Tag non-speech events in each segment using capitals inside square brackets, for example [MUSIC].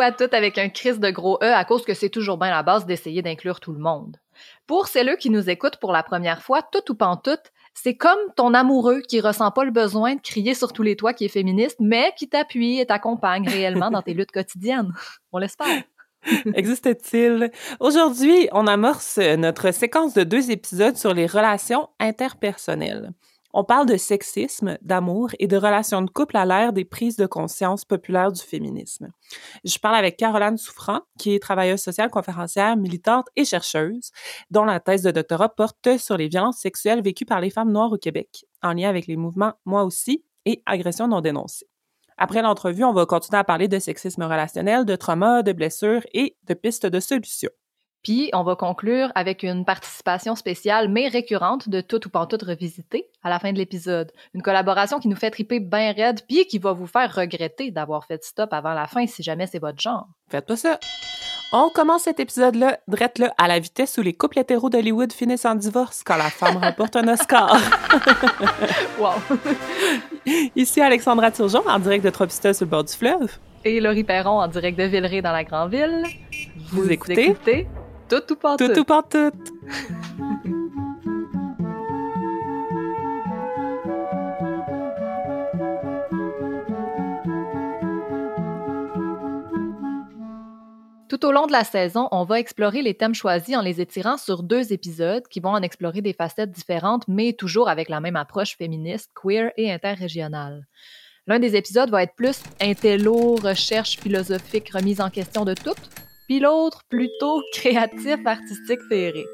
À toutes avec un crise de gros E à cause que c'est toujours bien la base d'essayer d'inclure tout le monde. Pour celles qui nous écoutent pour la première fois, tout ou pas en tout, c'est comme ton amoureux qui ressent pas le besoin de crier sur tous les toits qui est féministe, mais qui t'appuie et t'accompagne réellement dans tes luttes quotidiennes. On l'espère. [LAUGHS] Existe-t-il? Aujourd'hui, on amorce notre séquence de deux épisodes sur les relations interpersonnelles. On parle de sexisme, d'amour et de relations de couple à l'ère des prises de conscience populaires du féminisme. Je parle avec Caroline Souffrant, qui est travailleuse sociale, conférencière, militante et chercheuse, dont la thèse de doctorat porte sur les violences sexuelles vécues par les femmes noires au Québec, en lien avec les mouvements Moi aussi et Agressions non dénoncées. Après l'entrevue, on va continuer à parler de sexisme relationnel, de trauma, de blessures et de pistes de solutions. Puis, on va conclure avec une participation spéciale mais récurrente de Tout ou Pantoute revisité à la fin de l'épisode. Une collaboration qui nous fait triper bien raide puis qui va vous faire regretter d'avoir fait stop avant la fin si jamais c'est votre genre. Faites pas ça! On commence cet épisode-là, drette là, à la vitesse où les couples hétéros d'Hollywood finissent en divorce quand la femme [LAUGHS] remporte un Oscar. wow! [LAUGHS] Ici Alexandra Turgeon, en direct de Tropistas sur le bord du fleuve. Et Laurie Perron, en direct de Villeray dans la Grande Ville. Vous, écoutez? écoutez tout ou pas tout. Tout ou pas tout. Tout au long de la saison, on va explorer les thèmes choisis en les étirant sur deux épisodes qui vont en explorer des facettes différentes, mais toujours avec la même approche féministe, queer et interrégionale. L'un des épisodes va être plus intello, recherche philosophique, remise en question de tout, puis l'autre plutôt [LAUGHS] créatif, artistique, féerique.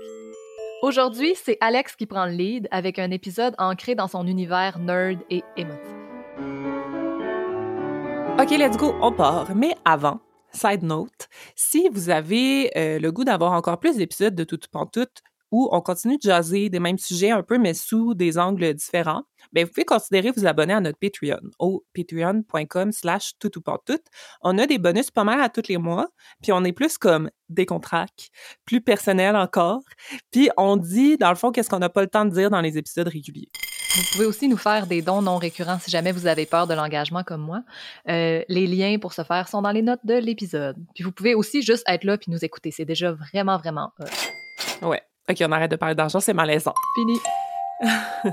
Aujourd'hui, c'est Alex qui prend le lead avec un épisode ancré dans son univers nerd et émotif. OK, let's go, on part. Mais avant, side note, si vous avez euh, le goût d'avoir encore plus d'épisodes de Tout Tout où on continue de jaser des mêmes sujets un peu, mais sous des angles différents, bien, vous pouvez considérer vous abonner à notre Patreon au patreon.com slash tout On a des bonus pas mal à tous les mois, puis on est plus comme des contrats, plus personnel encore, puis on dit, dans le fond, qu'est-ce qu'on n'a pas le temps de dire dans les épisodes réguliers. Vous pouvez aussi nous faire des dons non récurrents si jamais vous avez peur de l'engagement comme moi. Euh, les liens pour ce faire sont dans les notes de l'épisode. Puis vous pouvez aussi juste être là puis nous écouter. C'est déjà vraiment, vraiment... Ouais. OK, on arrête de parler d'argent, c'est malaisant. Fini. [LAUGHS]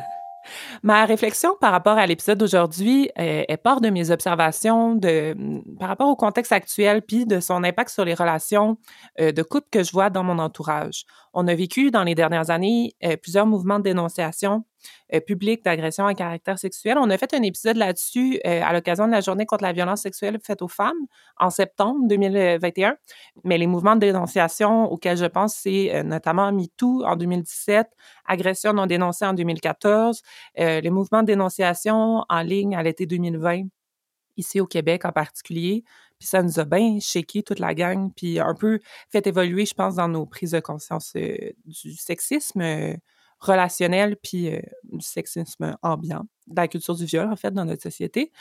Ma réflexion par rapport à l'épisode d'aujourd'hui est, est, part de mes observations de, par rapport au contexte actuel puis de son impact sur les relations euh, de couple que je vois dans mon entourage. On a vécu dans les dernières années euh, plusieurs mouvements de dénonciation euh, publique d'agression à caractère sexuel. On a fait un épisode là-dessus euh, à l'occasion de la journée contre la violence sexuelle faite aux femmes en septembre 2021. Mais les mouvements de dénonciation auxquels je pense, c'est notamment MeToo en 2017, agression non dénoncée en 2014, les mouvements de dénonciation en ligne à l'été 2020 ici au Québec en particulier. Puis ça nous a bien shaké toute la gang, puis un peu fait évoluer, je pense, dans nos prises de conscience euh, du sexisme euh, relationnel, puis euh, du sexisme ambiant, de la culture du viol, en fait, dans notre société.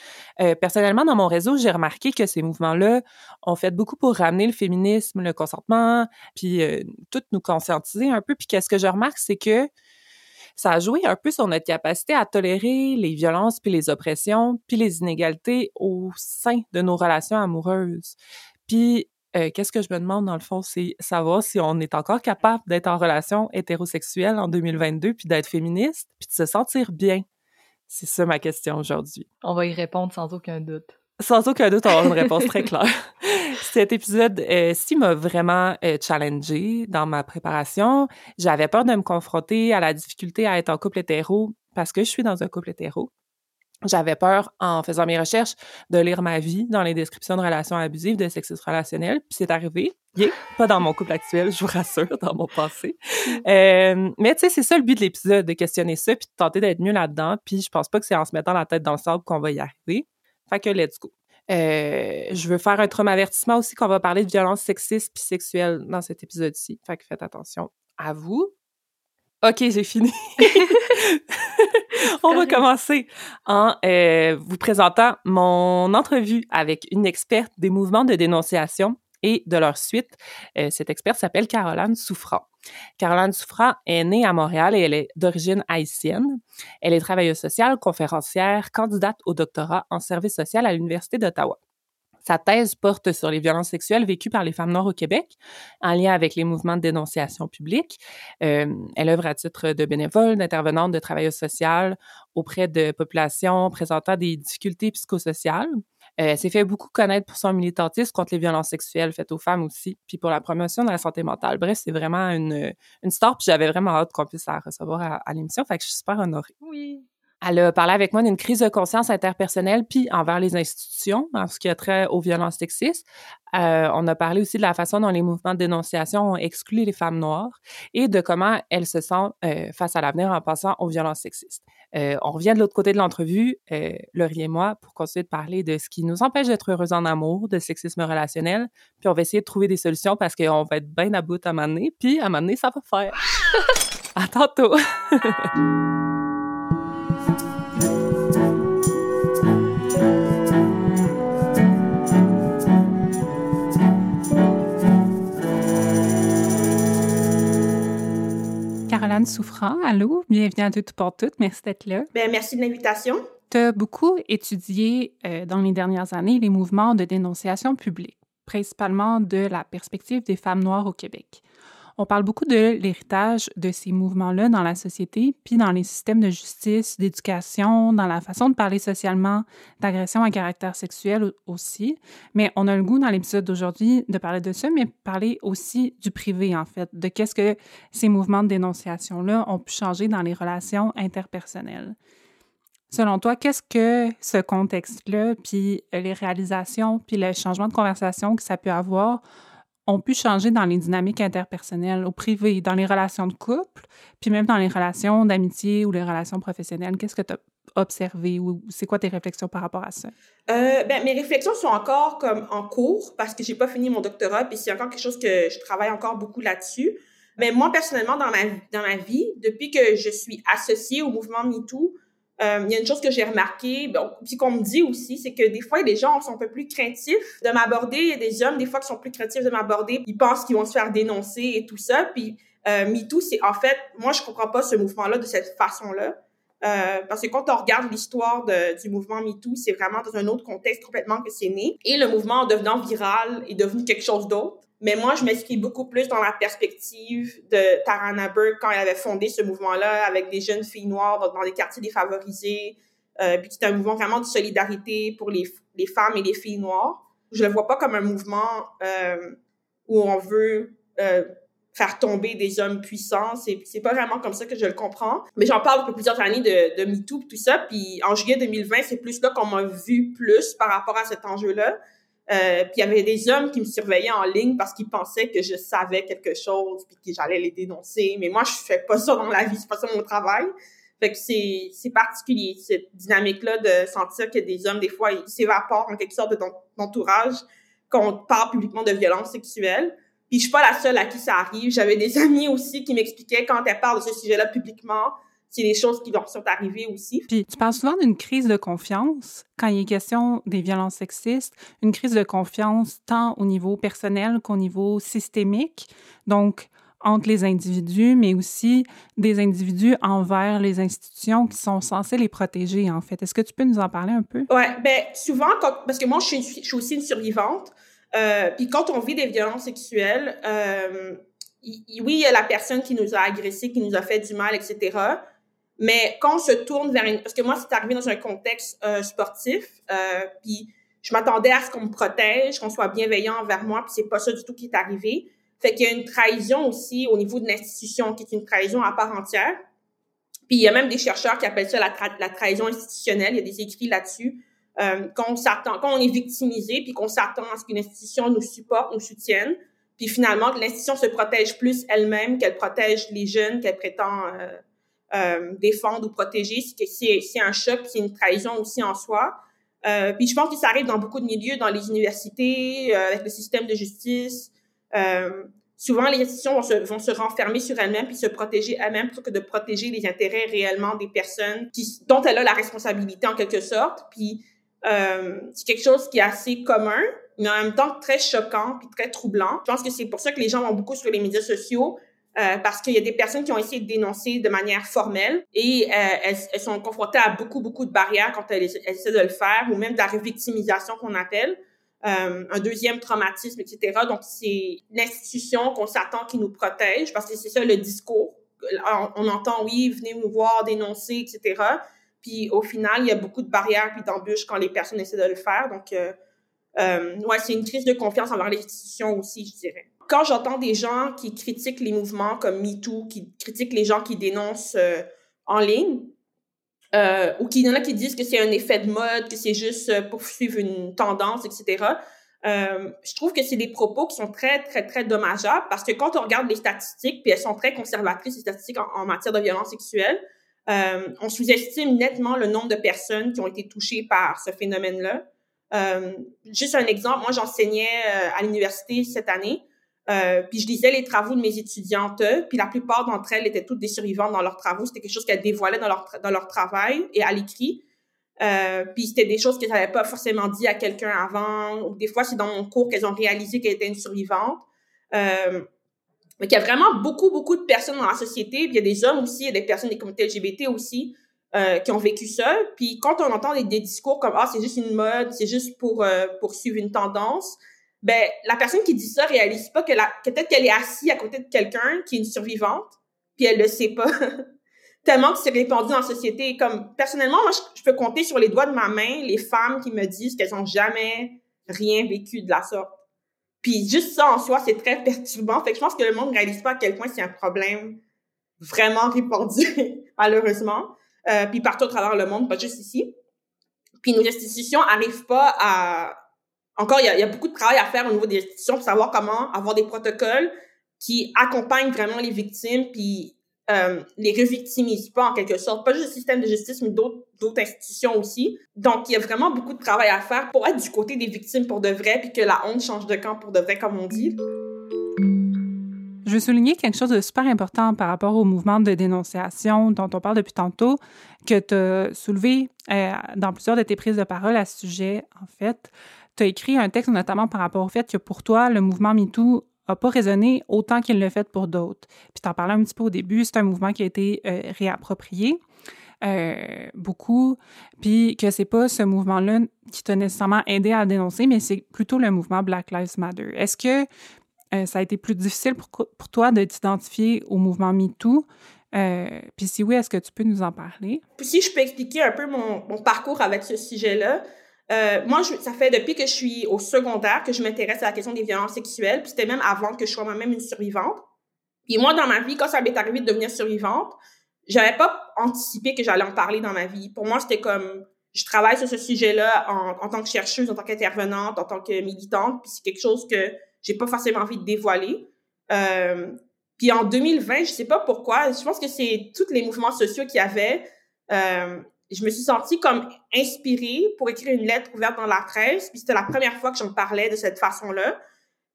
personnellement, dans mon réseau, j'ai remarqué que ces mouvements-là ont fait beaucoup pour ramener le féminisme, le consentement, puis tout nous conscientiser un peu. Puis qu'est-ce que je remarque, c'est que ça a joué un peu sur notre capacité à tolérer les violences puis les oppressions puis les inégalités au sein de nos relations amoureuses. Puis euh, qu'est-ce que je me demande dans le fond, c'est savoir si on est encore capable d'être en relation hétérosexuelle en 2022 puis d'être féministe puis de se sentir bien? C'est ça ma question aujourd'hui. On va y répondre sans aucun doute. Sans aucun doute, on aura une réponse très [LAUGHS] claire. Cet épisode euh, m'a vraiment euh, challengée dans ma préparation. J'avais peur de me confronter à la difficulté à être en couple hétéro parce que je suis dans un couple hétéro. J'avais peur, en faisant mes recherches, de lire ma vie dans les descriptions de relations abusives, de sexisme relationnel. Puis c'est arrivé. Yeah, pas dans mon couple actuel, je vous rassure, dans mon passé. Euh, mais tu sais, c'est ça le but de l'épisode, de questionner ça, puis de tenter d'être mieux là-dedans. Puis je pense pas que c'est en se mettant la tête dans le sable qu'on va y arriver. Fait que let's go. Euh, je veux faire un trauma avertissement aussi qu'on va parler de violence sexiste puis sexuelle dans cet épisode-ci. Fait que faites attention à vous. OK, j'ai fini. [LAUGHS] On va commencer en euh, vous présentant mon entrevue avec une experte des mouvements de dénonciation et de leur suite. Euh, cette experte s'appelle Caroline Souffrant. Caroline Souffrant est née à Montréal et elle est d'origine haïtienne. Elle est travailleuse sociale, conférencière, candidate au doctorat en service social à l'Université d'Ottawa. Sa thèse porte sur les violences sexuelles vécues par les femmes noires au Québec, en lien avec les mouvements de dénonciation publique. Euh, elle œuvre à titre de bénévole, d'intervenante, de travailleuse sociale auprès de populations présentant des difficultés psychosociales. Euh, elle s'est fait beaucoup connaître pour son militantisme contre les violences sexuelles faites aux femmes aussi, puis pour la promotion de la santé mentale. Bref, c'est vraiment une, une star, puis j'avais vraiment hâte qu'on puisse la recevoir à, à l'émission, fait que je suis super honorée. Oui. Elle a parlé avec moi d'une crise de conscience interpersonnelle puis envers les institutions en ce qui a trait aux violences sexistes. Euh, on a parlé aussi de la façon dont les mouvements de dénonciation ont exclu les femmes noires et de comment elles se sentent euh, face à l'avenir en passant aux violences sexistes. Euh, on revient de l'autre côté de l'entrevue, euh, Laurie et moi, pour continuer de parler de ce qui nous empêche d'être heureux en amour, de sexisme relationnel, puis on va essayer de trouver des solutions parce qu'on va être bien à bout à un puis à un ça va faire. [LAUGHS] à tantôt! [LAUGHS] Caroline Souffrant, allô, bienvenue à Toutes pour Toutes, merci d'être là. Bien, merci de l'invitation. Tu as beaucoup étudié euh, dans les dernières années les mouvements de dénonciation publique, principalement de la perspective des femmes noires au Québec. On parle beaucoup de l'héritage de ces mouvements-là dans la société, puis dans les systèmes de justice, d'éducation, dans la façon de parler socialement, d'agression à caractère sexuel aussi. Mais on a le goût dans l'épisode d'aujourd'hui de parler de ça, mais parler aussi du privé, en fait, de qu'est-ce que ces mouvements de dénonciation-là ont pu changer dans les relations interpersonnelles. Selon toi, qu'est-ce que ce contexte-là, puis les réalisations, puis le changement de conversation que ça peut avoir ont pu changer dans les dynamiques interpersonnelles, au privé, dans les relations de couple, puis même dans les relations d'amitié ou les relations professionnelles. Qu'est-ce que tu as observé ou c'est quoi tes réflexions par rapport à ça? Euh, ben, mes réflexions sont encore comme en cours parce que j'ai pas fini mon doctorat, puis c'est encore quelque chose que je travaille encore beaucoup là-dessus. Mais moi, personnellement, dans ma, dans ma vie, depuis que je suis associée au mouvement MeToo, euh, il y a une chose que j'ai remarqué, bon, puis qu'on me dit aussi, c'est que des fois, les gens sont un peu plus craintifs de m'aborder. Il y a des hommes, des fois, qui sont plus craintifs de m'aborder. Ils pensent qu'ils vont se faire dénoncer et tout ça. Puis euh, MeToo, c'est en fait, moi, je comprends pas ce mouvement-là de cette façon-là. Euh, parce que quand on regarde l'histoire du mouvement MeToo, c'est vraiment dans un autre contexte complètement que c'est né. Et le mouvement, en devenant viral, est devenu quelque chose d'autre. Mais moi, je m'inscris beaucoup plus dans la perspective de Tarana Burke quand elle avait fondé ce mouvement-là avec des jeunes filles noires dans, dans des quartiers défavorisés. Euh, puis c'est un mouvement vraiment de solidarité pour les, les femmes et les filles noires. Je le vois pas comme un mouvement euh, où on veut euh, faire tomber des hommes puissants. C'est, c'est pas vraiment comme ça que je le comprends. Mais j'en parle depuis plusieurs années de, de MeToo tout ça. Puis en juillet 2020, c'est plus là qu'on m'a vu plus par rapport à cet enjeu-là. Euh, puis il y avait des hommes qui me surveillaient en ligne parce qu'ils pensaient que je savais quelque chose puis que j'allais les dénoncer. Mais moi, je fais pas ça dans la vie, c'est pas ça mon travail. Fait que c'est, c'est particulier, cette dynamique-là de sentir que des hommes, des fois, ils s'évaporent en quelque sorte de ton entourage quand on parle publiquement de violence sexuelle. Puis je suis pas la seule à qui ça arrive. J'avais des [LAUGHS] amis aussi qui m'expliquaient quand elles parlent de ce sujet-là publiquement, c'est des choses qui leur sont arrivées aussi. Puis tu parles souvent d'une crise de confiance quand il est question des violences sexistes, une crise de confiance tant au niveau personnel qu'au niveau systémique, donc entre les individus, mais aussi des individus envers les institutions qui sont censées les protéger, en fait. Est-ce que tu peux nous en parler un peu? Ouais, ben souvent, parce que moi, je suis, je suis aussi une survivante, euh, puis quand on vit des violences sexuelles, euh, oui, il y a la personne qui nous a agressés, qui nous a fait du mal, etc. Mais quand on se tourne vers une... Parce que moi, c'est arrivé dans un contexte euh, sportif, euh, puis je m'attendais à ce qu'on me protège, qu'on soit bienveillant envers moi, puis c'est pas ça du tout qui est arrivé. Fait qu'il y a une trahison aussi au niveau de l'institution, qui est une trahison à part entière. Puis il y a même des chercheurs qui appellent ça la, trahison institutionnelle. Il y a des écrits là-dessus. Euh, quand on s'attend, quand on est victimisé, puis qu'on s'attend à ce qu'une institution nous supporte, nous soutienne, puis finalement que l'institution se protège plus elle-même, qu'elle protège les jeunes qu'elle prétend euh, euh, défendre ou protéger, c'est un choc, c'est une trahison aussi en soi. Euh, puis je pense que ça arrive dans beaucoup de milieux, dans les universités, euh, avec le système de justice. Euh, souvent, les institutions vont se, vont se renfermer sur elles-mêmes puis se protéger elles-mêmes plutôt que de protéger les intérêts réellement des personnes qui, dont elle a la responsabilité en quelque sorte. Puis euh, c'est quelque chose qui est assez commun, mais en même temps très choquant puis très troublant. Je pense que c'est pour ça que les gens vont beaucoup sur les médias sociaux euh, parce qu'il y a des personnes qui ont essayé de dénoncer de manière formelle et euh, elles, elles, sont confrontées à beaucoup, beaucoup de barrières quand elles, essaient de le faire ou même de la revictimisation qu'on appelle. euh, un deuxième traumatisme, etc. Donc, c'est l'institution qu'on s'attend qui nous protège parce que c'est ça le discours. On, entend, oui, venez nous voir, dénoncer, etc. Puis au final, il y a beaucoup de barrières puis d'embûches quand les personnes essaient de le faire. Donc, euh, euh, ouais, c'est une crise de confiance envers les institutions aussi, je dirais. Quand j'entends des gens qui critiquent les mouvements comme MeToo, qui critiquent les gens qui dénoncent euh, en ligne, euh, ou qu'il y en a qui disent que c'est un effet de mode, que c'est juste euh, pour suivre une tendance, etc. Euh, je trouve que c'est des propos qui sont très, très, très dommageables parce que quand on regarde les statistiques, puis elles sont très conservatrices, les statistiques en, matière de violence sexuelle, euh, on sous-estime nettement le nombre de personnes qui ont été touchées par ce phénomène-là. Euh, juste un exemple, moi j'enseignais à l'université cette année, euh, puis je lisais les travaux de mes étudiantes, puis la plupart d'entre elles étaient toutes des survivantes dans leurs travaux. C'était quelque chose qu'elles dévoilaient dans leur, dans leur travail et à l'écrit. Euh, puis c'était des choses qu'elles n'avaient pas forcément dit à quelqu'un avant. Ou des fois, c'est dans mon cours qu'elles ont réalisé qu'elles étaient une survivante. Euh, mais qu'il y a vraiment beaucoup, beaucoup de personnes dans la société. Puis il y a des hommes aussi, il y a des personnes des communautés LGBT aussi euh, qui ont vécu ça. Puis quand on entend des, des discours comme « Ah, c'est juste une mode, c'est juste pour, euh, pour suivre une tendance », ben la personne qui dit ça réalise pas que la peut-être qu'elle est assise à côté de quelqu'un qui est une survivante puis elle le sait pas. [LAUGHS] Tellement que c'est répandu la société. Comme personnellement moi je, peux compter sur les doigts de ma main les femmes qui me disent qu'elles ont jamais rien vécu de la sorte. Puis juste ça en soi c'est très perturbant. Fait que je pense que le monde réalise pas à quel point c'est un problème vraiment répandu [LAUGHS] malheureusement. Euh, puis partout à travers le monde pas juste ici. Puis nos institutions arrivent pas à encore, il y, a, beaucoup de travail à faire au niveau des institutions pour savoir comment avoir des protocoles qui accompagnent vraiment les victimes, puis euh, les revictimisent pas en quelque sorte. Pas juste le système de justice, mais d'autres institutions aussi. Donc, il y a vraiment beaucoup de travail à faire pour être du côté des victimes pour de vrai, puis que la honte change de camp pour de vrai, comme on dit. Je veux souligner quelque chose de super important par rapport au mouvement de dénonciation dont on parle depuis tantôt, que tu as soulevé euh, dans plusieurs de tes prises de parole à ce sujet, en fait tu as écrit un texte notamment par rapport au fait que pour toi, le mouvement MeToo n'a pas résonné autant qu'il le fait pour d'autres. Puis tu en parlais un petit peu au début, c'est un mouvement qui a été euh, réapproprié. Euh, beaucoup, puis que c'est pas ce mouvement-là qui t'a nécessairement aidé à dénoncer, mais c'est plutôt le mouvement Black Lives Matter. Est-ce que euh, ça a été plus difficile pour, toi de t'identifier au mouvement MeToo? puis si oui, est-ce que tu peux nous en parler? Puis si je peux expliquer un peu mon parcours avec ce sujet-là, euh, moi, je, ça fait depuis que je suis au secondaire que je m'intéresse à la question des violences sexuelles. Puis c'était même avant que je sois moi-même une survivante. Puis moi, dans ma vie, quand ça m'est arrivé de devenir survivante, j'avais pas anticipé que j'allais en parler dans ma vie. Pour moi, c'était comme je travaille sur ce sujet-là en, en, tant que chercheuse, en tant qu'intervenante, en tant que militante. Puis c'est quelque chose que j'ai pas forcément envie de dévoiler. Euh, puis en 2020, je sais pas pourquoi, je pense que c'est tous les mouvements sociaux qu'il y avait. Euh, je me suis sentie comme inspirée pour écrire une lettre ouverte dans la presse. Puis c'était la première fois que j'en parlais de cette façon-là.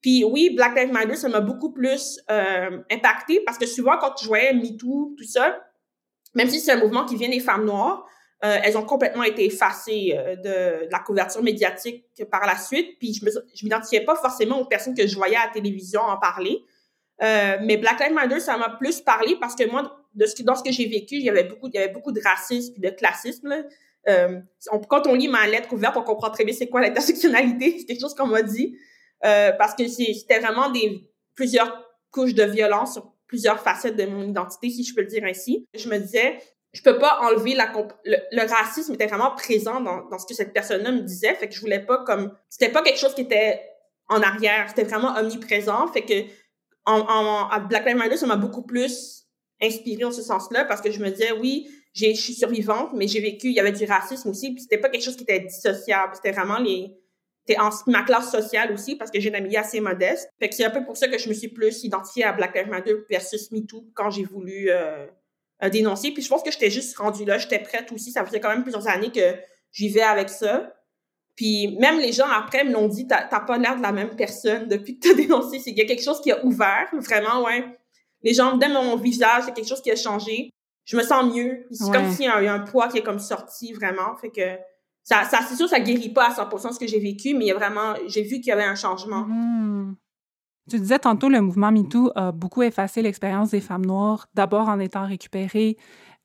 Puis oui, Black Lives Matter, ça m'a beaucoup plus euh, impacté parce que souvent, quand je voyais MeToo, tout ça, même si c'est un mouvement qui vient des femmes noires, euh, elles ont complètement été effacées euh, de, la couverture médiatique par la suite. Puis je je m'identifiais pas forcément aux personnes que je voyais à la télévision en parler. Euh, mais Black Lives Matter, ça m'a plus parlé parce que moi, de ce que, dans ce que j'ai vécu, il y avait beaucoup, il y avait beaucoup de racisme et de classisme. Euh, quand on lit ma lettre ouverte, on comprend très bien c'est quoi l'intersectionnalité. [LAUGHS] C'est quelque chose qu'on m'a dit. Euh, parce que c'était vraiment des plusieurs couches de violence sur plusieurs facettes de mon identité, si je peux le dire ainsi. Je me disais, je peux pas enlever la le, racisme était vraiment présent dans, dans ce que cette personne-là me disait, fait que je voulais pas comme c'était pas quelque chose qui était en arrière, c'était vraiment omniprésent, fait que en, en, à Black Lives Matter, ça m'a beaucoup plus inspiré en ce sens-là parce que je me disais, oui, je suis survivante, mais j'ai vécu, il y avait du racisme aussi, puis c'était pas quelque chose qui était dissociable, c'était vraiment les, c'était en ma classe sociale aussi parce que j'ai une amie assez modeste. Fait que c'est un peu pour ça que je me suis plus identifiée à Black Lives Matter versus MeToo quand j'ai voulu euh, euh, dénoncer. Puis je pense que j'étais juste rendue là, j'étais prête aussi. Ça faisait quand même plusieurs années que j'y vais avec ça. Puis même les gens après me l'ont dit, t'as pas l'air de la même personne depuis que t'as [LAUGHS] dénoncé. C'est qu'il y a quelque chose qui a ouvert, vraiment, ouais. Les gens me mon visage, il y a quelque chose qui a changé. Je me sens mieux. C'est comme s'il y, a un poids qui est comme sorti vraiment. Fait que ça, ça c'est sûr, ça guérit pas à 100% ce que j'ai vécu, mais il y a vraiment, j'ai vu qu'il y avait un changement. Mm-hmm. Tu disais tantôt, le mouvement MeToo a beaucoup effacé l'expérience des femmes noires, d'abord en étant récupérées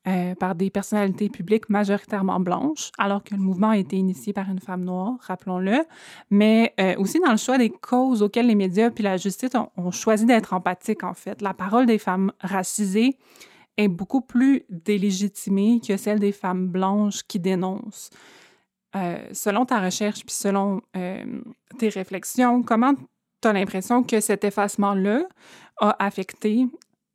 euh, par des personnalités publiques majoritairement blanches, alors que le mouvement a été initié par une femme noire, rappelons-le, mais euh, aussi dans le choix des causes auxquelles les médias puis la justice ont, choisi d'être empathiques, en fait. La parole des femmes racisées est beaucoup plus délégitimée que celle des femmes blanches qui dénoncent. Euh, selon ta recherche puis selon tes réflexions, comment tu as l'impression que cet effacement-là a affecté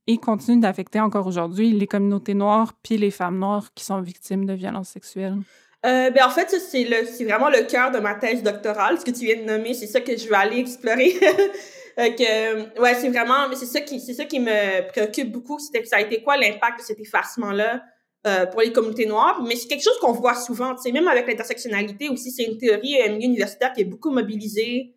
et continue d'affecter encore aujourd'hui les communautés noires puis les femmes noires qui sont victimes de violences sexuelles? Euh, ben en fait, c'est vraiment le cœur de ma thèse doctorale, ce que tu viens de nommer, c'est ça que je veux aller explorer. [LAUGHS] que, ouais, c'est vraiment, c'est ça qui, c'est ça qui me préoccupe beaucoup, c'était ça a été quoi l'impact de cet effacement-là euh, pour les communautés noires? Mais c'est quelque chose qu'on voit souvent, même avec l'intersectionnalité aussi, c'est une théorie universitaire qui est beaucoup mobilisée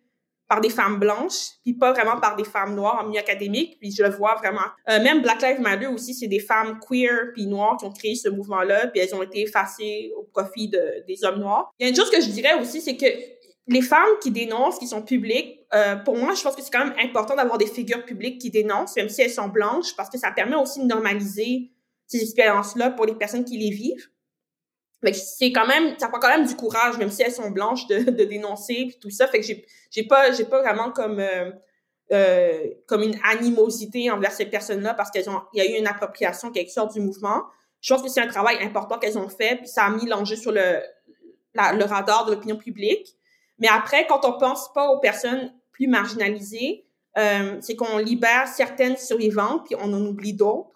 par des femmes blanches, puis pas vraiment par des femmes noires en milieu académique, puis je le vois vraiment. Euh, même Black Lives Matter aussi, c'est des femmes queer puis noires qui ont créé ce mouvement-là, puis elles ont été effacées au profit de, des hommes noirs. Il y a une chose que je dirais aussi, c'est que les femmes qui dénoncent, qui sont publiques, euh, pour moi, je pense que c'est quand même important d'avoir des figures publiques qui dénoncent, même si elles sont blanches, parce que ça permet aussi de normaliser ces expériences-là pour les personnes qui les vivent c'est quand même, ça prend quand même du courage, même si elles sont blanches, de, de dénoncer puis tout ça. Fait que j'ai, j'ai pas, j'ai pas vraiment comme, euh, euh, comme une animosité envers ces personnes-là parce qu'elles ont, il y a eu une appropriation quelque sorte du mouvement. Je pense que c'est un travail important qu'elles ont fait puis ça a mis l'enjeu sur le, le radar de l'opinion publique. Mais après, quand on pense pas aux personnes plus marginalisées, euh, c'est qu'on libère certaines survivantes puis on en oublie d'autres.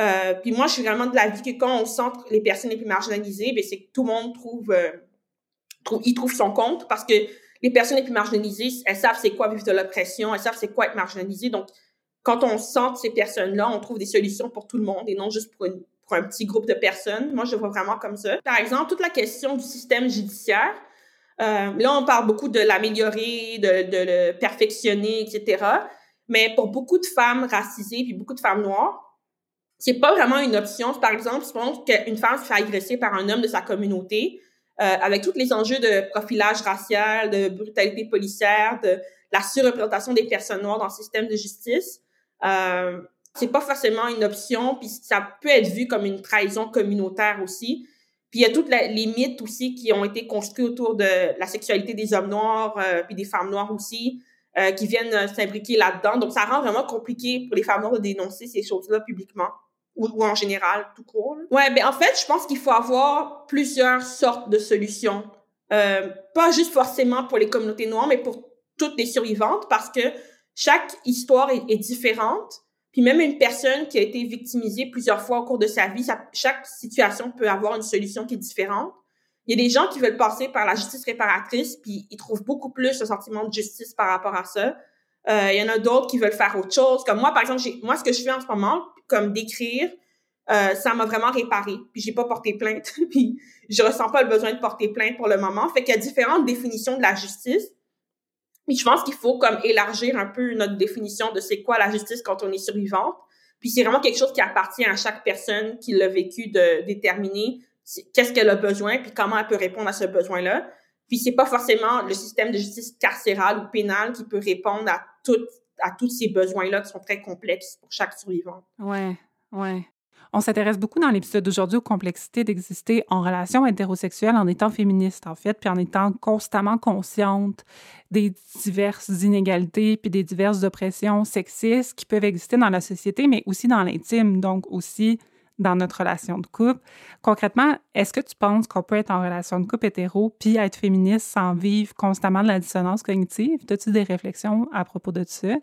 Euh, puis moi, je suis vraiment de l'avis que quand on centre les personnes les plus marginalisées, ben c'est que tout le monde trouve, euh, trouve, y trouve son compte parce que les personnes les plus marginalisées, elles savent c'est quoi vivre de l'oppression, elles savent c'est quoi être marginalisé. Donc, quand on centre ces personnes-là, on trouve des solutions pour tout le monde et non juste pour, une, pour un petit groupe de personnes. Moi, je vois vraiment comme ça. Par exemple, toute la question du système judiciaire. Euh, là, on parle beaucoup de l'améliorer, de, de le perfectionner, etc. Mais pour beaucoup de femmes racisées puis beaucoup de femmes noires, c'est pas vraiment une option. Par exemple, pense qu'une femme se fait agresser par un homme de sa communauté, euh, avec tous les enjeux de profilage racial, de brutalité policière, de la surreprésentation des personnes noires dans le système de justice, euh, c'est pas forcément une option, puis ça peut être vu comme une trahison communautaire aussi. Puis il y a toutes les mythes aussi qui ont été construits autour de la sexualité des hommes noirs, euh, puis des femmes noires aussi, euh, qui viennent s'imbriquer là-dedans. Donc ça rend vraiment compliqué pour les femmes noires de dénoncer ces choses-là publiquement ou, en général, tout court. Ouais, ben en fait, je pense qu'il faut avoir plusieurs sortes de solutions. Euh, pas juste forcément pour les communautés noires, mais pour toutes les survivantes, parce que chaque histoire est, est différente. Puis même une personne qui a été victimisée plusieurs fois au cours de sa vie, chaque situation peut avoir une solution qui est différente. Il y a des gens qui veulent passer par la justice réparatrice, puis ils trouvent beaucoup plus un sentiment de justice par rapport à ça. Euh, il y en a d'autres qui veulent faire autre chose. Comme moi, par exemple, moi, ce que je fais en ce moment, comme d'écrire, euh, ça m'a vraiment réparé. Puis j'ai pas porté plainte. [LAUGHS] puis je ressens pas le besoin de porter plainte pour le moment. Fait qu'il y a différentes définitions de la justice. Mais je pense qu'il faut comme élargir un peu notre définition de c'est quoi la justice quand on est survivante. Puis c'est vraiment quelque chose qui appartient à chaque personne qui l'a vécu de déterminer qu'est-ce qu'elle a besoin puis comment elle peut répondre à ce besoin-là. Puis c'est pas forcément le système de justice carcérale ou pénale qui peut répondre à toutes à tous ces besoins-là qui sont très complexes pour chaque survivant. Ouais, ouais. On s'intéresse beaucoup dans l'épisode d'aujourd'hui aux complexités d'exister en relation hétérosexuelle en étant féministe, en fait, puis en étant constamment consciente des diverses inégalités puis des diverses oppressions sexistes qui peuvent exister dans la société, mais aussi dans l'intime, donc aussi dans notre relation de couple. Concrètement, est-ce que tu penses qu'on peut être en relation de couple hétéro puis être féministe sans vivre constamment de la dissonance cognitive? As-tu des réflexions à propos de ça?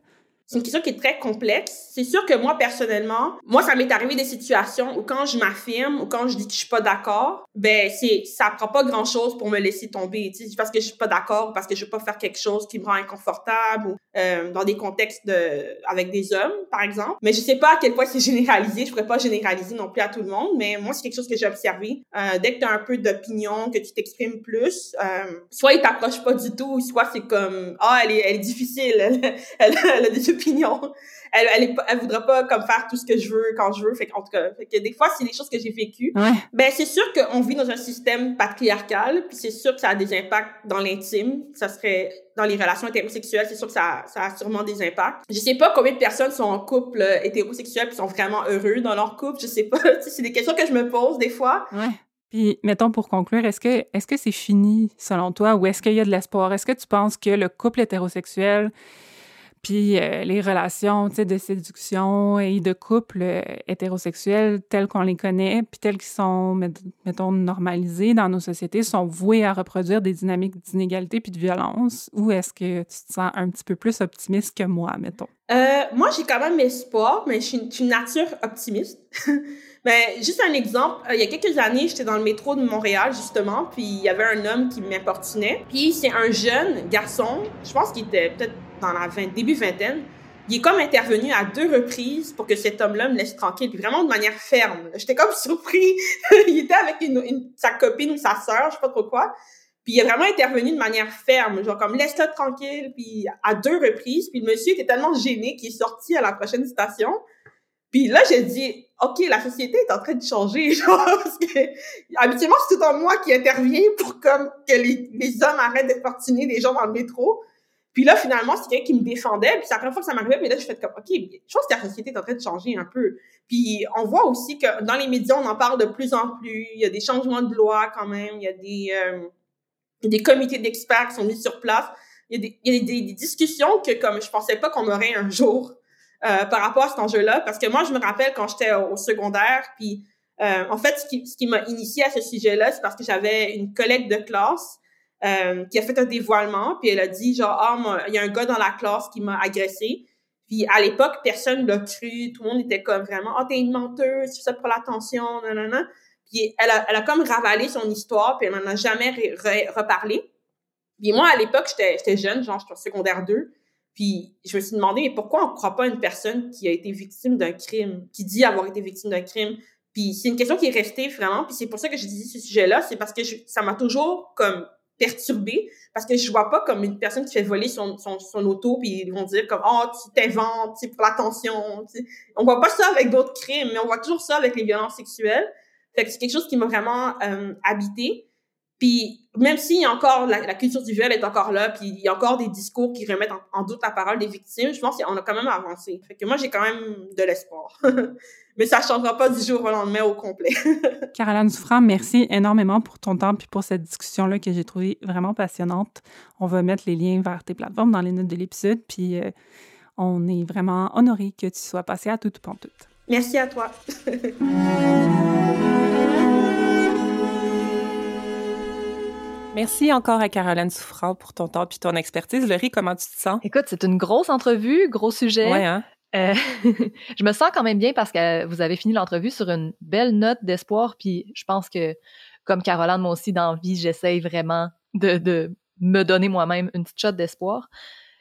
C'est une question qui est très complexe. C'est sûr que moi, personnellement, moi, ça m'est arrivé des situations où quand je m'affirme ou quand je dis que je suis pas d'accord, ben, c'est, ça prend pas grand chose pour me laisser tomber, tu sais, parce que je suis pas d'accord ou parce que je veux pas faire quelque chose qui me rend inconfortable ou, euh, dans des contextes de, avec des hommes, par exemple. Mais je sais pas à quel point c'est généralisé. Je pourrais pas généraliser non plus à tout le monde, mais moi, c'est quelque chose que j'ai observé. Euh, dès que tu as un peu d'opinion, que tu t'exprimes plus, euh, soit il t'approche pas du tout, soit c'est comme, ah, elle est, elle est difficile, elle, elle, a des opinions. [LAUGHS] Elle, elle, elle voudra pas comme faire tout ce que je veux quand je veux. Fait en tout cas, fait que des fois, c'est des choses que j'ai vécues. Ouais. Ben, c'est sûr qu'on vit dans un système patriarcal, puis c'est sûr que ça a des impacts dans l'intime. Ça serait dans les relations hétérosexuelles, c'est sûr que ça, ça a sûrement des impacts. Je sais pas combien de personnes sont en couple euh, hétérosexuel puis sont vraiment heureux dans leur couple. Je sais pas. [LAUGHS] c'est des questions que je me pose des fois. Ouais. Puis, mettons pour conclure, est-ce que est-ce que c'est fini selon toi ou est-ce qu'il y a de l'espoir? Est-ce que tu penses que le couple hétérosexuel puis euh, les relations de séduction et de couple euh, hétérosexuels tels qu'on les connaît, puis tels qu'ils sont, mettons, normalisés dans nos sociétés, sont voués à reproduire des dynamiques d'inégalité puis de violence? Ou est-ce que tu te sens un petit peu plus optimiste que moi, mettons? Euh, moi, j'ai quand même espoir, mais je suis une nature optimiste. Mais [LAUGHS] juste un exemple, il y a quelques années, j'étais dans le métro de Montréal, justement, puis il y avait un homme qui m'importunait. Puis c'est un jeune garçon, je pense qu'il était peut-être dans la début vingtaine, il est comme intervenu à deux reprises pour que cet homme-là me laisse tranquille, puis vraiment de manière ferme. J'étais comme [LAUGHS] surpris. il était avec une, sa copine ou sa sœur, je sais pas trop quoi. Puis il est vraiment intervenu de manière ferme, genre comme laisse-le tranquille, puis à deux reprises. Puis le monsieur était tellement gêné qu'il est sorti à la prochaine station. Puis là, j'ai dit, OK, la société est en train de changer, [LAUGHS] genre, parce que habituellement, c'est tout en moi qui intervient pour comme que les, hommes arrêtent d'importuner les gens dans le métro. Puis là, finalement, c'est quelqu'un qui me défendait. Puis c'est la première fois que ça m'arrivait. Mais là, je fais comme, OK, je pense que la société est en train de changer un peu. Puis on voit aussi que dans les médias, on en parle de plus en plus. Il y a des changements de loi quand même. Il y a des, euh, des comités d'experts qui sont mis sur place. Il y a des, il y a des, discussions que comme je pensais pas qu'on aurait un jour euh, par rapport à cet enjeu-là. Parce que moi, je me rappelle quand j'étais au, secondaire, puis euh, en fait, ce qui, ce qui m'a initié à ce sujet-là, c'est parce que j'avais une collègue de classe euh, qui a fait un dévoilement, puis elle a dit genre ah il y a un gars dans la classe qui m'a agressé. Puis à l'époque, personne l'a cru, tout le monde était comme vraiment ah oh, t'es une menteuse, tu fais ça pour l'attention, nanana. Puis elle a, elle a comme ravalé son histoire, puis elle n'en a jamais reparlé. Puis moi à l'époque, j'étais jeune, genre j'étais en secondaire 2. Puis je me suis demandé mais pourquoi on croit pas une personne qui a été victime d'un crime, qui dit avoir été victime d'un crime? Puis c'est une question qui est restée vraiment, puis c'est pour ça que j'ai dit ce sujet-là, c'est parce que ça m'a toujours comme perturbée parce que je vois pas comme une personne qui fait voler son, son, son auto puis ils vont dire comme oh tu t'inventes c'est pour l'attention on voit pas ça avec d'autres crimes mais on voit toujours ça avec les violences sexuelles. Fait que c'est quelque chose qui m'a vraiment euh, habité puis même a encore la, culture du viol est encore là puis il y a encore des discours qui remettent en, doute la parole des victimes je pense qu'on a quand même avancé fait que moi j'ai quand même de l'espoir [LAUGHS] mais ça changera pas du jour au lendemain au complet. [LAUGHS] Caroline Souffrant, merci énormément pour ton temps puis pour cette discussion-là que j'ai trouvée vraiment passionnante. On va mettre les liens vers tes plateformes dans les notes de l'épisode, puis euh, on est vraiment honoré que tu sois passé à toute pantoute. Merci à toi. [LAUGHS] Merci encore à Caroline Souffrant pour ton temps puis ton expertise. Laurie, comment tu te sens? Écoute, c'est une grosse entrevue, gros sujet. Ouais, hein? Euh, [LAUGHS] je me sens quand même bien parce que vous avez fini l'entrevue sur une belle note d'espoir. Puis je pense que, comme Caroline, moi aussi, dans la vie, j'essaye vraiment de, de me donner moi-même une petite shot d'espoir.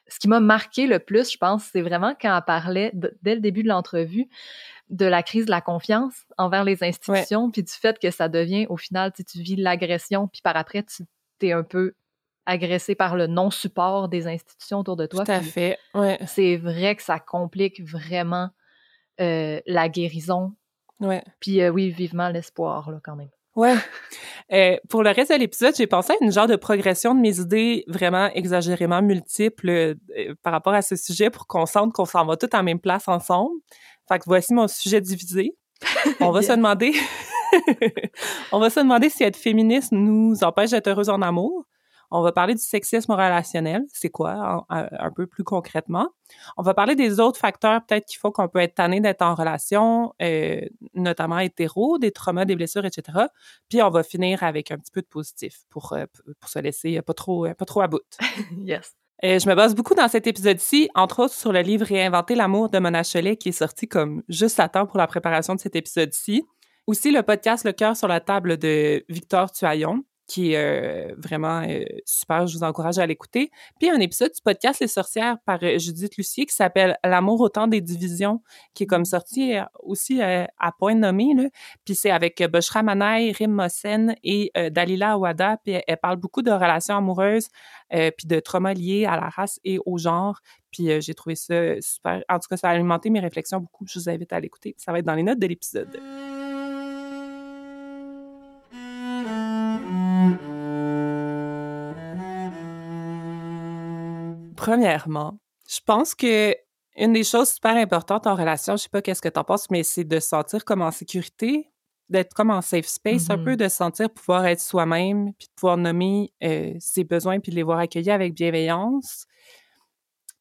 Ce qui m'a marqué le plus, je pense, c'est vraiment quand elle parlait, dès le début de l'entrevue, de la crise de la confiance envers les institutions, puis du fait que ça devient, au final, tu vis l'agression, puis par après, tu t'es un peu agressé par le non-support des institutions autour de toi. Tout à fait, ouais. C'est vrai que ça complique vraiment euh, la guérison. Ouais. Puis euh, oui, vivement l'espoir, là, quand même. Ouais. [LAUGHS] Euh, pour le reste de l'épisode, j'ai pensé à une genre de progression de mes idées vraiment exagérément multiples par rapport à ce sujet pour qu'on sente qu'on s'en va tout en même place ensemble. Fait que voici mon sujet divisé. [LAUGHS] On va se demander... [LAUGHS] On va se demander si être féministe nous empêche d'être heureuse en amour. On va parler du sexisme relationnel, c'est quoi, un, peu plus concrètement? On va parler des autres facteurs, peut-être qu'il faut qu'on peut être tanné d'être en relation, euh, notamment hétéro, des traumas, des blessures, etc. Puis on va finir avec un petit peu de positif pour, euh, pour se laisser pas trop, pas trop à bout. [LAUGHS] yes. Euh, je me base beaucoup dans cet épisode-ci, entre autres sur le livre Réinventer l'amour de Mona Cholet, qui est sorti comme juste à temps pour la préparation de cet épisode-ci. Aussi le podcast Le cœur sur la table de Victor Tuaillon, qui est euh, vraiment euh, super. Je vous encourage à l'écouter. Puis un épisode du podcast Les Sorcières par euh, Judith Lucier qui s'appelle L'amour au temps des divisions, qui est comme sorti aussi à point nommé. Là. Puis c'est avec Bushra Manaï, Rim Mossen et Dalila Awada. Puis elle, parle beaucoup de relations amoureuses puis de traumas liés à la race et au genre. Puis j'ai trouvé ça super. En tout cas, ça a alimenté mes réflexions beaucoup. Je vous invite à l'écouter. Ça va être dans les notes de l'épisode. Premièrement, je pense que une des choses super importantes en relation, je sais pas qu'est-ce que tu en penses, mais c'est de se sentir comme en sécurité, d'être comme en safe space, un peu Mm-hmm. de se sentir pouvoir être soi-même, puis de pouvoir nommer euh, ses besoins, puis de les voir accueillis avec bienveillance.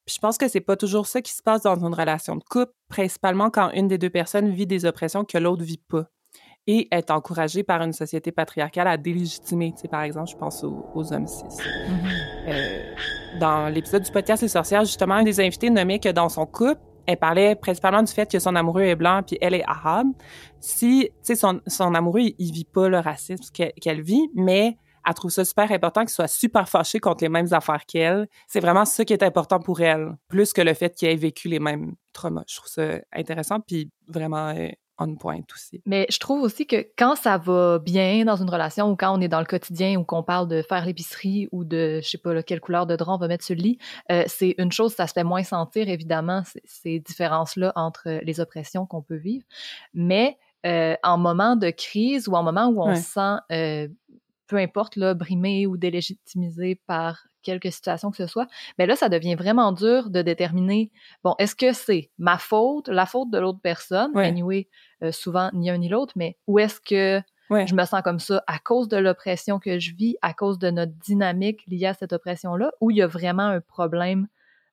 Puis je pense que c'est pas toujours ça qui se passe dans une relation de couple, principalement quand une des deux personnes vit des oppressions que l'autre vit pas et est encouragée par une société patriarcale à délégitimer. Tu sais, par exemple, je pense aux, aux hommes cis. Euh, dans l'épisode du podcast Les Sorcières, justement, un des invités nommait que dans son couple, elle parlait principalement du fait que son amoureux est blanc puis elle est arabe. Si, tu sais, son, son amoureux, il, il vit pas le racisme qu'elle qu'elle vit, mais elle trouve ça super important qu'il soit super fâché contre les mêmes affaires qu'elle. C'est vraiment ça qui est important pour elle, plus que le fait qu'il ait vécu les mêmes traumas. Je trouve ça intéressant puis vraiment euh, on point aussi. Mais je trouve aussi que quand ça va bien dans une relation ou quand on est dans le quotidien ou qu'on parle de faire l'épicerie ou de, je sais pas, là, quelle couleur de drap on va mettre sur le lit, euh, c'est une chose, ça se fait moins sentir, évidemment, ces différences-là entre les oppressions qu'on peut vivre. Mais euh, en moment de crise ou en moment où on Ouais. se sent, euh, peu importe, là, brimé ou délégitimisé par quelque situation que ce soit, mais là, ça devient vraiment dur de déterminer, bon, est-ce que c'est ma faute, la faute de l'autre personne, Ouais. anyway, euh, souvent ni un ni l'autre, mais où est-ce que Ouais. je me sens comme ça à cause de l'oppression que je vis, à cause de notre dynamique liée à cette oppression-là, ou il y a vraiment un problème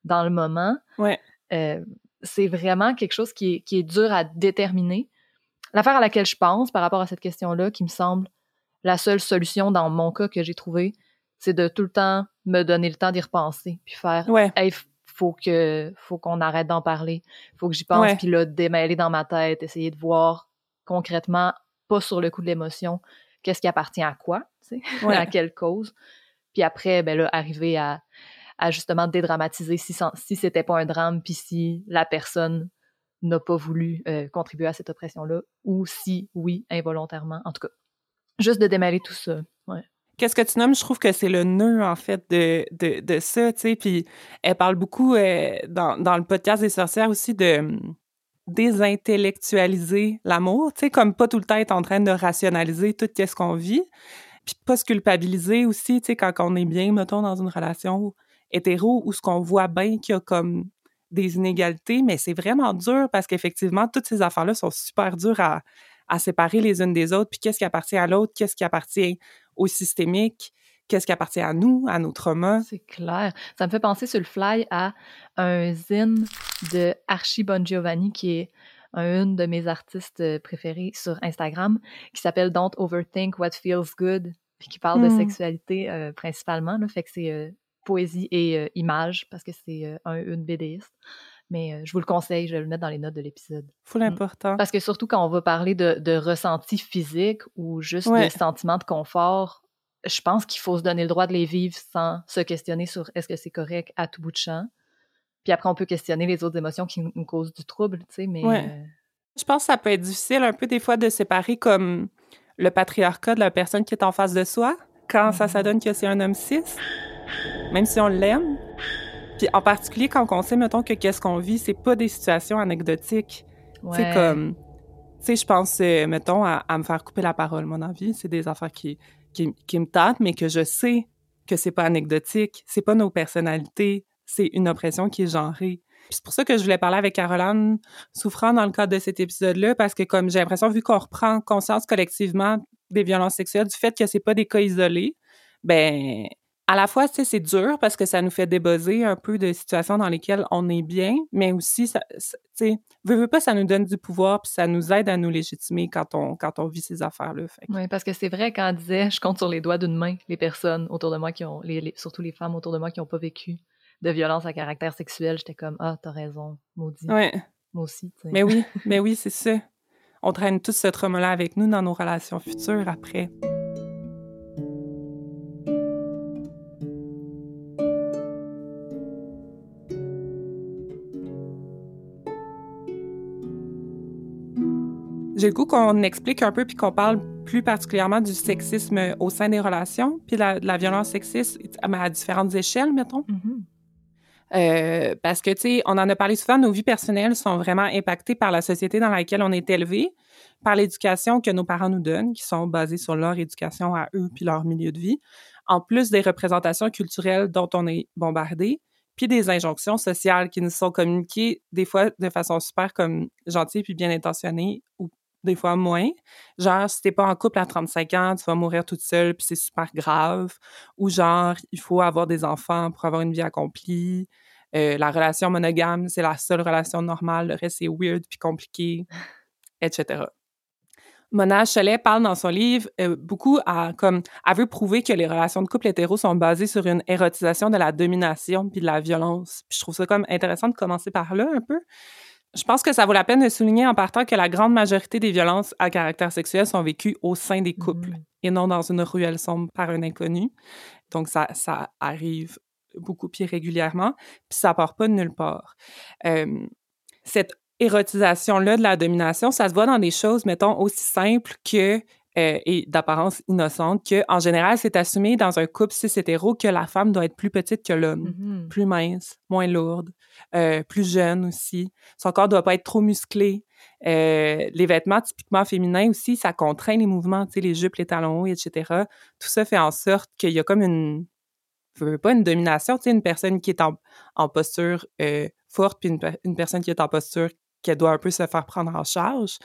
dans le moment? Ouais. Euh, c'est vraiment quelque chose qui est, qui est dur à déterminer. L'affaire à laquelle je pense par rapport à cette question-là, qui me semble la seule solution dans mon cas que j'ai trouvé, c'est de tout le temps me donner le temps d'y repenser, puis faire Ouais. hey, faut que faut qu'on arrête d'en parler, faut que j'y pense, Ouais. puis là démêler dans ma tête, essayer de voir concrètement, pas sur le coup de l'émotion, qu'est-ce qui appartient à quoi, [LAUGHS] Ouais. à quelle cause, puis après ben là arriver à, à justement dédramatiser si si c'était pas un drame, puis si la personne n'a pas voulu euh, contribuer à cette oppression-là, ou si oui involontairement, en tout cas, juste de démêler tout ça. Qu'est-ce que tu nommes? Je trouve que c'est le nœud, en fait, de, de, ça, tu sais. Puis elle parle beaucoup euh, dans, dans le podcast des sorcières aussi de hum, désintellectualiser l'amour, tu sais, comme pas tout le temps être en train de rationaliser tout ce qu'on vit. Puis pas se culpabiliser aussi, tu sais, quand on est bien, mettons, dans une relation hétéro où ce qu'on voit bien qu'il y a comme des inégalités, mais c'est vraiment dur parce qu'effectivement, toutes ces affaires-là sont super dures à, à séparer les unes des autres. Puis qu'est-ce qui appartient à l'autre, qu'est-ce qui appartient au systémique, qu'est-ce qui appartient à nous, à nos traumas? C'est clair. Ça me fait penser sur le fly à un zine de Archie Bon Giovanni, qui est un- une de mes artistes euh, préférés sur Instagram, qui s'appelle Don't Overthink What Feels Good, puis qui parle de Hmm. sexualité euh, principalement. Là, fait que c'est euh, poésie et euh, image, parce que c'est un, une BDiste. Mais euh, je vous le conseille, je vais le mettre dans les notes de l'épisode. Full Mm. important. Parce que surtout quand on va parler de, de ressenti physique ou juste Ouais. de sentiments de confort, je pense qu'il faut se donner le droit de les vivre sans se questionner sur est-ce que c'est correct à tout bout de champ. Puis après, on peut questionner les autres émotions qui nous causent du trouble, tu sais, mais... Ouais. euh, Je pense que ça peut être difficile un peu des fois de séparer comme le patriarcat de la personne qui est en face de soi quand ça, ça donne que c'est un homme cis, même si on l'aime. Puis en particulier quand on sait, mettons, que qu'est-ce qu'on vit, c'est pas des situations anecdotiques. Tu ouais. comme... Tu sais, je pense, euh, mettons, à, à me faire couper la parole, mon envie. C'est des affaires qui, qui, qui me tâtent, mais que je sais que c'est pas anecdotique. C'est pas nos personnalités. C'est une oppression qui est genrée. C'est pour ça que je voulais parler avec Caroline souffrant dans le cadre de cet épisode-là, parce que comme j'ai l'impression, vu qu'on reprend conscience collectivement des violences sexuelles, du fait que c'est pas des cas isolés, ben à la fois, c'est dur parce que ça nous fait débosser un peu de situations dans lesquelles on est bien, mais aussi, ça, tu sais, veux, veux pas, ça nous donne du pouvoir, puis ça nous aide à nous légitimer quand on, quand on vit ces affaires-là. Fait que- Oui, parce que c'est vrai quand elle disait, je compte sur les doigts d'une main les personnes autour de moi qui ont, les, les- surtout les femmes autour de moi qui n'ont pas vécu de violence à caractère sexuel, j'étais comme, ah, t'as raison, maudit. Ouais, Moi aussi, tu sais. mais oui, [LAUGHS] mais oui, c'est ça. On traîne tout ce trauma-là avec nous dans nos relations futures après. J'ai le goût qu'on explique un peu puis qu'on parle plus particulièrement du sexisme au sein des relations, puis de la, violence sexiste à différentes échelles, mettons. Mm-hmm. Euh, parce que, tu sais, on en a parlé souvent, nos vies personnelles sont vraiment impactées par la société dans laquelle on est élevé, par l'éducation que nos parents nous donnent, qui sont basées sur leur éducation à eux puis leur milieu de vie, en plus des représentations culturelles dont on est bombardé, puis des injonctions sociales qui nous sont communiquées des fois de façon super comme gentille puis bien intentionnée ou des fois moins. Genre, si t'es pas en couple à 35 ans, tu vas mourir toute seule, puis c'est super grave. Ou genre, il faut avoir des enfants pour avoir une vie accomplie. Euh, la relation monogame, c'est la seule relation normale. Le reste, c'est weird puis compliqué, etc. Mona Cholet parle dans son livre euh, beaucoup à comme veut prouver que les relations de couple hétéro sont basées sur une érotisation de la domination puis de la violence. Je trouve ça comme intéressant de commencer par là un peu. Je pense que ça vaut la peine de souligner en partant que la grande majorité des violences à caractère sexuel sont vécues au sein des couples mmh. et non dans une ruelle sombre par un inconnu. Donc ça, ça arrive beaucoup plus régulièrement, puis ça part pas de nulle part. Euh, cette érotisation-là de la domination, ça se voit dans des choses, mettons, aussi simples que euh, et d'apparence innocente que, en général, c'est assumé dans un couple cis hétéro que la femme doit être plus petite que l'homme, mm-hmm. plus mince, moins lourde, euh, plus jeune aussi. Son corps doit pas être trop musclé. Euh, les vêtements typiquement féminins aussi, ça contraint les mouvements, tu sais, les jupes, les talons hauts, etc. Tout ça fait en sorte qu'il y a comme une, pas une domination, tu sais, une personne qui est en, en posture forte puis une, une, personne qui est en posture qu'elle doit un peu se faire prendre en charge.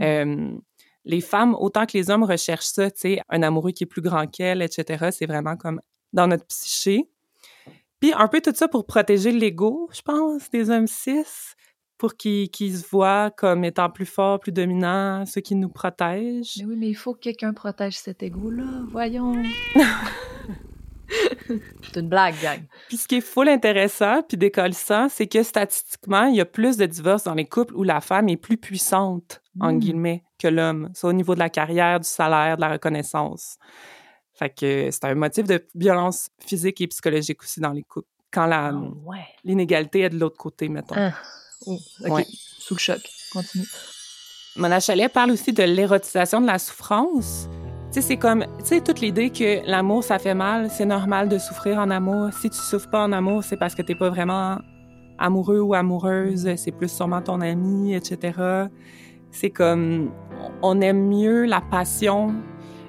Mm-hmm. Les femmes, autant que les hommes, recherchent ça, tu sais, un amoureux qui est plus grand qu'elle, etc. C'est vraiment comme dans notre psyché. Puis un peu tout ça pour protéger l'ego, je pense, des hommes cis, pour qu'ils se voient comme étant plus forts, plus dominants, ceux qui nous protègent. Mais oui, mais il faut que quelqu'un protège cet ego-là, voyons. [LAUGHS] c'est une blague, gang. Puis ce qui est full intéressant puis décollissant, c'est que statistiquement, il y a plus de divorces dans les couples où la femme est plus puissante, en hmm. guillemets, que l'homme. C'est au niveau de la carrière, du salaire, de la reconnaissance. Fait que c'est un motif de violence physique et psychologique aussi dans les couples. Quand la, ah, l'inégalité est de l'autre côté, mettons. Ah. Oh, Sous le choc. Continue. Mona Chalet parle aussi de l'érotisation de la souffrance. Tu sais, c'est comme, tu sais, toute l'idée que l'amour, ça fait mal, c'est normal de souffrir en amour. Si tu souffres pas en amour, c'est parce que t'es pas vraiment amoureux ou amoureuse, c'est plus sûrement ton ami, etc. C'est comme, on aime mieux la passion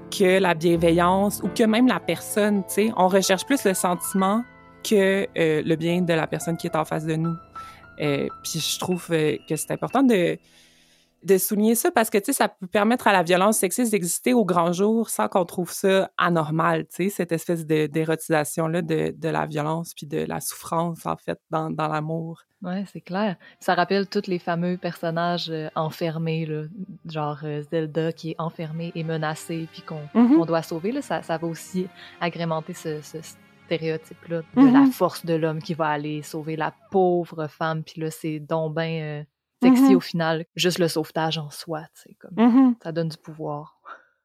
que la bienveillance ou que même la personne, tu sais. On recherche plus le sentiment que euh, le bien de la personne qui est en face de nous. Euh, puis je trouve euh, que c'est important de de souligner ça parce que, tu sais, ça peut permettre à la violence sexiste d'exister au grand jour sans qu'on trouve ça anormal, tu sais, cette espèce d'érotisation-là de, de, la violence puis de la souffrance, en fait, dans, dans l'amour. Ouais, c'est clair. Ça rappelle tous les fameux personnages euh, enfermés, là, genre euh, Zelda qui est enfermée et menacée puis qu'on mm-hmm. doit sauver, là, ça, ça va aussi agrémenter ce, ce stéréotype-là de la mm-hmm. force de l'homme qui va aller sauver la pauvre femme, puis là, c'est donc ben... Euh, sexy mm-hmm. au final. Juste le sauvetage en soi, comme mm-hmm. ça donne du pouvoir.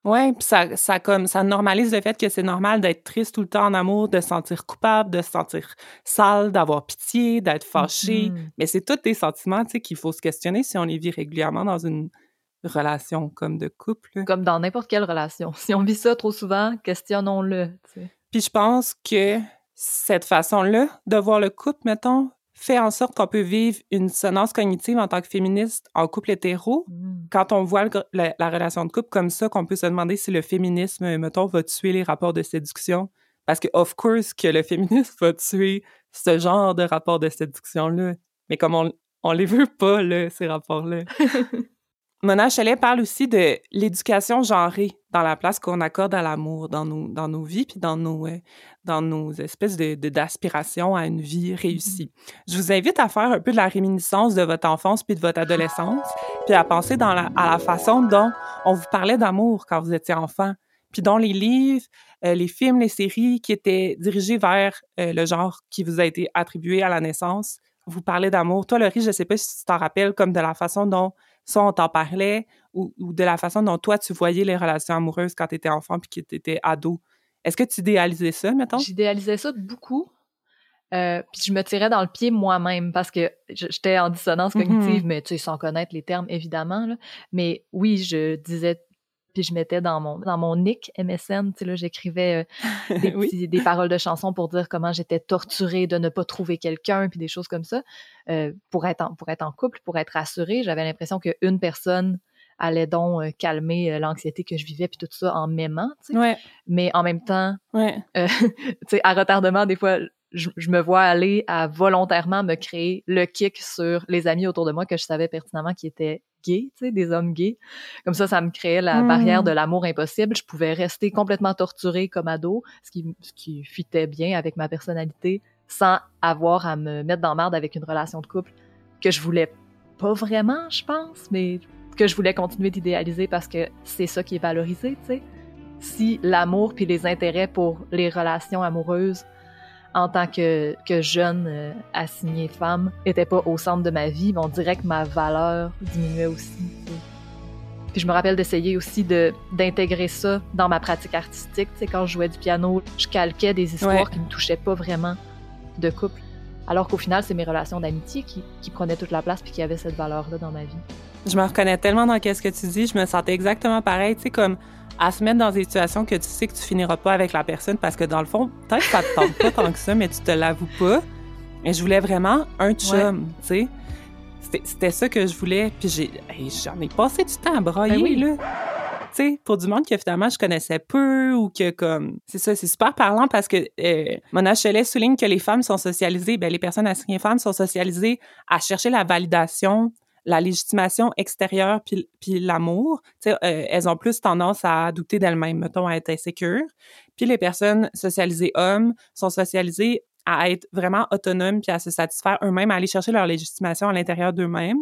Ouais, puis ça, ça comme ça normalise le fait que c'est normal d'être triste tout le temps en amour, de se sentir coupable, de se sentir sale, d'avoir pitié, d'être fâché. Mm-hmm. Mais c'est tous des sentiments, tu sais, qu'il faut se questionner si on les vit régulièrement dans une relation comme de couple. Comme dans n'importe quelle relation. [LAUGHS] Si on vit ça trop souvent, questionnons-le. Puis je pense que cette façon-là de voir le couple, mettons, fait en sorte qu'on peut vivre une sonance cognitive en tant que féministe en couple hétéro. Mm. Quand on voit la, relation de couple comme ça, qu'on peut se demander si le féminisme, mettons, va tuer les rapports de séduction. Parce que, of course, que le féminisme [LAUGHS] va tuer ce genre de rapports de séduction-là. Mais comme on, on les veut pas, là, ces rapports-là. [LAUGHS] Mona Chalet parle aussi de l'éducation genrée dans la place qu'on accorde à l'amour dans nos, dans nos vies, puis dans nos, euh, dans nos espèces de, d'aspiration à une vie réussie. Je vous invite à faire un peu de la réminiscence de votre enfance puis de votre adolescence, puis à penser à la façon dont on vous parlait d'amour quand vous étiez enfant, puis dont les livres, euh, les films, les séries qui étaient dirigés vers euh, le genre qui vous a été attribué à la naissance vous parlaient d'amour. Toi, Laurie, je sais pas si tu t'en rappelles comme de la façon dont soit on t'en parlait ou, de la façon dont toi, tu voyais les relations amoureuses quand tu étais enfant puis que tu étais ado. Est-ce que tu idéalisais ça, mettons? J'idéalisais ça beaucoup. Euh, puis je me tirais dans le pied moi-même parce que j'étais en dissonance Mm-hmm. cognitive, mais tu sais, sans connaître les termes, évidemment. Là. Mais oui, je disais, puis je mettais dans mon, dans mon nick MSN, tu sais, là, j'écrivais euh, des, [LAUGHS] Oui. des paroles de chansons pour dire comment j'étais torturée de ne pas trouver quelqu'un, puis des choses comme ça. Euh, pour, être en, pour être en couple, pour être rassurée, j'avais l'impression qu'une personne allait donc euh, calmer l'anxiété que je vivais, puis tout ça en m'aimant, tu sais. Ouais, Mais en même temps, ouais. [LAUGHS] tu sais, à retardement, des fois, je, je me vois aller à volontairement me créer le kick sur les amis autour de moi que je savais pertinemment qui étaient gays, tu sais, des hommes gays. Comme ça, ça me créait la Mm. barrière de l'amour impossible. Je pouvais rester complètement torturée comme ado, ce qui, ce qui fitait bien avec ma personnalité, sans avoir à me mettre dans merde avec une relation de couple que je voulais pas vraiment, je pense, mais que je voulais continuer d'idéaliser parce que c'est ça qui est valorisé, tu sais. Si l'amour puis les intérêts pour les relations amoureuses en tant que, que jeune euh, assignée femme n'étaient pas au centre de ma vie, on dirait que ma valeur diminuait aussi. Puis je me rappelle d'essayer aussi de d'intégrer ça dans ma pratique artistique. Tu sais, quand je jouais du piano, je calquais des histoires Ouais. qui me touchaient pas vraiment de couple. Alors qu'au final, c'est mes relations d'amitié qui, qui prenaient toute la place puis qui avaient cette valeur-là dans ma vie. Je me reconnais tellement dans qu'est-ce que tu dis. Je me sentais exactement pareil, tu sais, comme à se mettre dans des situations que tu sais que tu finiras pas avec la personne parce que dans le fond, peut-être que ça te tente pas tant que ça, mais tu te l'avoues pas. Et je voulais vraiment un chum, tu sais. C'était- C'était ça que je voulais. Puis j'ai, hey, j'en ai passé du temps à brailler, Ben oui. là. Tu sais, pour du monde que finalement je connaissais peu ou que comme c'est ça c'est super parlant parce que euh, Mona Chelet souligne que les femmes sont socialisées ben les personnes assignées femmes sont socialisées à chercher la validation la légitimation extérieure puis, puis l'amour, euh, elles ont plus tendance à douter d'elles-mêmes, mettons, à être insécures. Puis les personnes socialisées hommes sont socialisées à être vraiment autonomes puis à se satisfaire eux-mêmes, à aller chercher leur légitimation à l'intérieur d'eux-mêmes,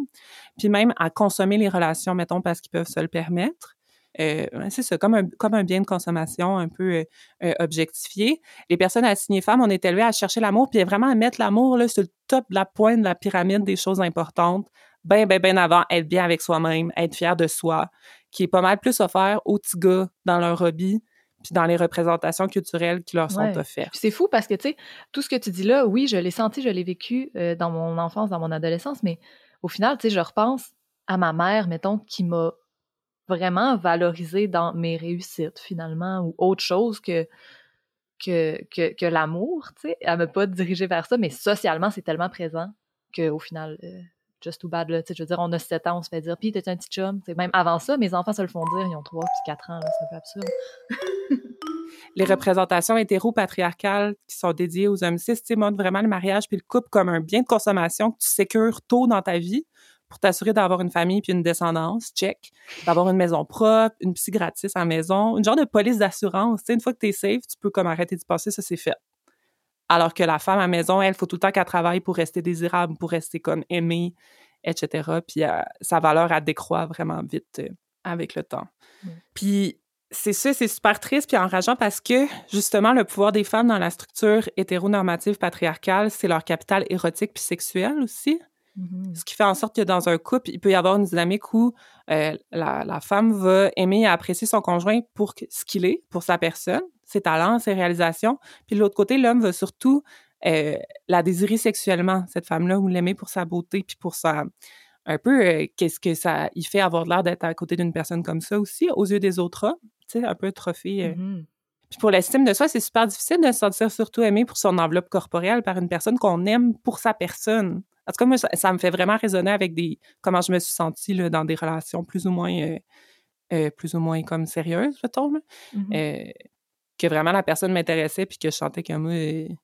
puis même à consommer les relations, mettons, parce qu'ils peuvent se le permettre. Euh, c'est ça, comme un, comme un bien de consommation un peu euh, euh, objectifié. Les personnes assignées femmes, on est élevées à chercher l'amour, puis vraiment à mettre l'amour sur le top de la pointe de la pyramide des choses importantes, ben, ben, ben avant, être bien avec soi-même, être fier de soi, qui est pas mal plus offert aux petits gars dans leur hobby, puis dans les représentations culturelles qui leur sont Ouais. offertes. C'est fou parce que, tu sais, tout ce que tu dis là, oui, je l'ai senti, je l'ai vécu euh, dans mon enfance, dans mon adolescence, mais au final, tu sais, je repense à ma mère, mettons, qui m'a vraiment valorisée dans mes réussites, finalement, ou autre chose que, que, que, que l'amour, tu sais. Elle m'a pas dirigée vers ça, mais socialement, c'est tellement présent qu'au final, euh, just too bad, là. Tu sais, je veux dire, on a 7 ans, on se fait dire, pis t'es un petit chum. Tu sais, même avant ça, mes enfants se le font dire, ils ont 3 puis 4 ans, c'est un peu absurde. [LAUGHS] les représentations hétéro-patriarcales qui sont dédiées aux hommes cis, tu montrent vraiment le mariage puis le couple comme un bien de consommation que tu sécures tôt dans ta vie pour t'assurer d'avoir une famille puis une descendance, check, d'avoir une maison propre, une psy gratis la maison, une genre de police d'assurance. Une fois que t'es safe, tu peux comme arrêter d'y passer, ça c'est fait. Alors que la femme à la maison, elle, faut tout le temps qu'elle travaille pour rester désirable, pour rester comme aimée, etc. Puis euh, sa valeur, elle décroît vraiment vite euh, avec le temps. Mm. Puis c'est ça, c'est super triste puis enrageant parce que justement le pouvoir des femmes dans la structure hétéronormative patriarcale, c'est leur capital érotique puis sexuel aussi. Mhm. Ce qui fait en sorte que dans un couple, il peut y avoir une dynamique où euh, la, la femme va aimer et apprécier son conjoint pour ce qu'il est, pour sa personne, ses talents, ses réalisations. Puis de l'autre côté, l'homme va surtout euh, la désirer sexuellement, cette femme-là, ou l'aimer pour sa beauté, puis pour sa... Un peu, euh, qu'est-ce que ça... Il fait avoir l'air d'être à côté d'une personne comme ça aussi, aux yeux des autres hommes. Tu sais, un peu trophée. euh, Mhm. puis pour l'estime de soi, c'est super difficile de se sentir surtout aimé pour son enveloppe corporelle par une personne qu'on aime pour sa personne. En tout cas, moi, ça, ça me fait vraiment résonner avec des comment je me suis sentie là, dans des relations plus ou moins euh, euh, plus ou moins comme sérieuses. Euh, que vraiment la personne m'intéressait puis que je sentais que moi,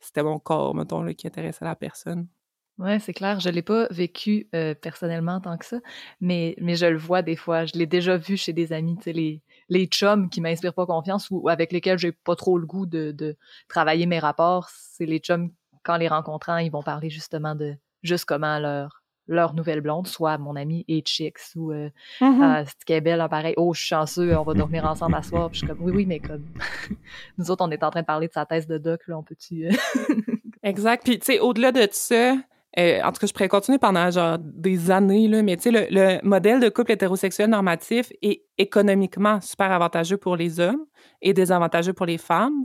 c'était mon corps, mettons, là, qui intéressait la personne. Ouais, c'est clair. Je l'ai pas vécu euh, personnellement tant que ça, mais, je le vois des fois. Je l'ai déjà vu chez des amis, tu sais, les, les chums qui m'inspirent pas confiance ou avec lesquels j'ai pas trop le goût de, de travailler mes rapports. C'est les chums, quand les rencontrant, ils vont parler justement de juste comment leur leur nouvelle blonde, soit mon ami et chicks ou euh, est belle, hein, pareil, oh, je suis chanceux, on va dormir [LAUGHS] ensemble à soir. Puis je suis comme, oui, oui, mais comme, [LAUGHS] nous autres, on est en train de parler de sa thèse de doc, là, on peut-tu. euh, [LAUGHS] Exact. Puis, tu sais, au-delà de ça, euh, en tout cas, je pourrais continuer pendant genre des années, là, mais tu sais, le, le, modèle de couple hétérosexuel normatif est économiquement super avantageux pour les hommes et désavantageux pour les femmes.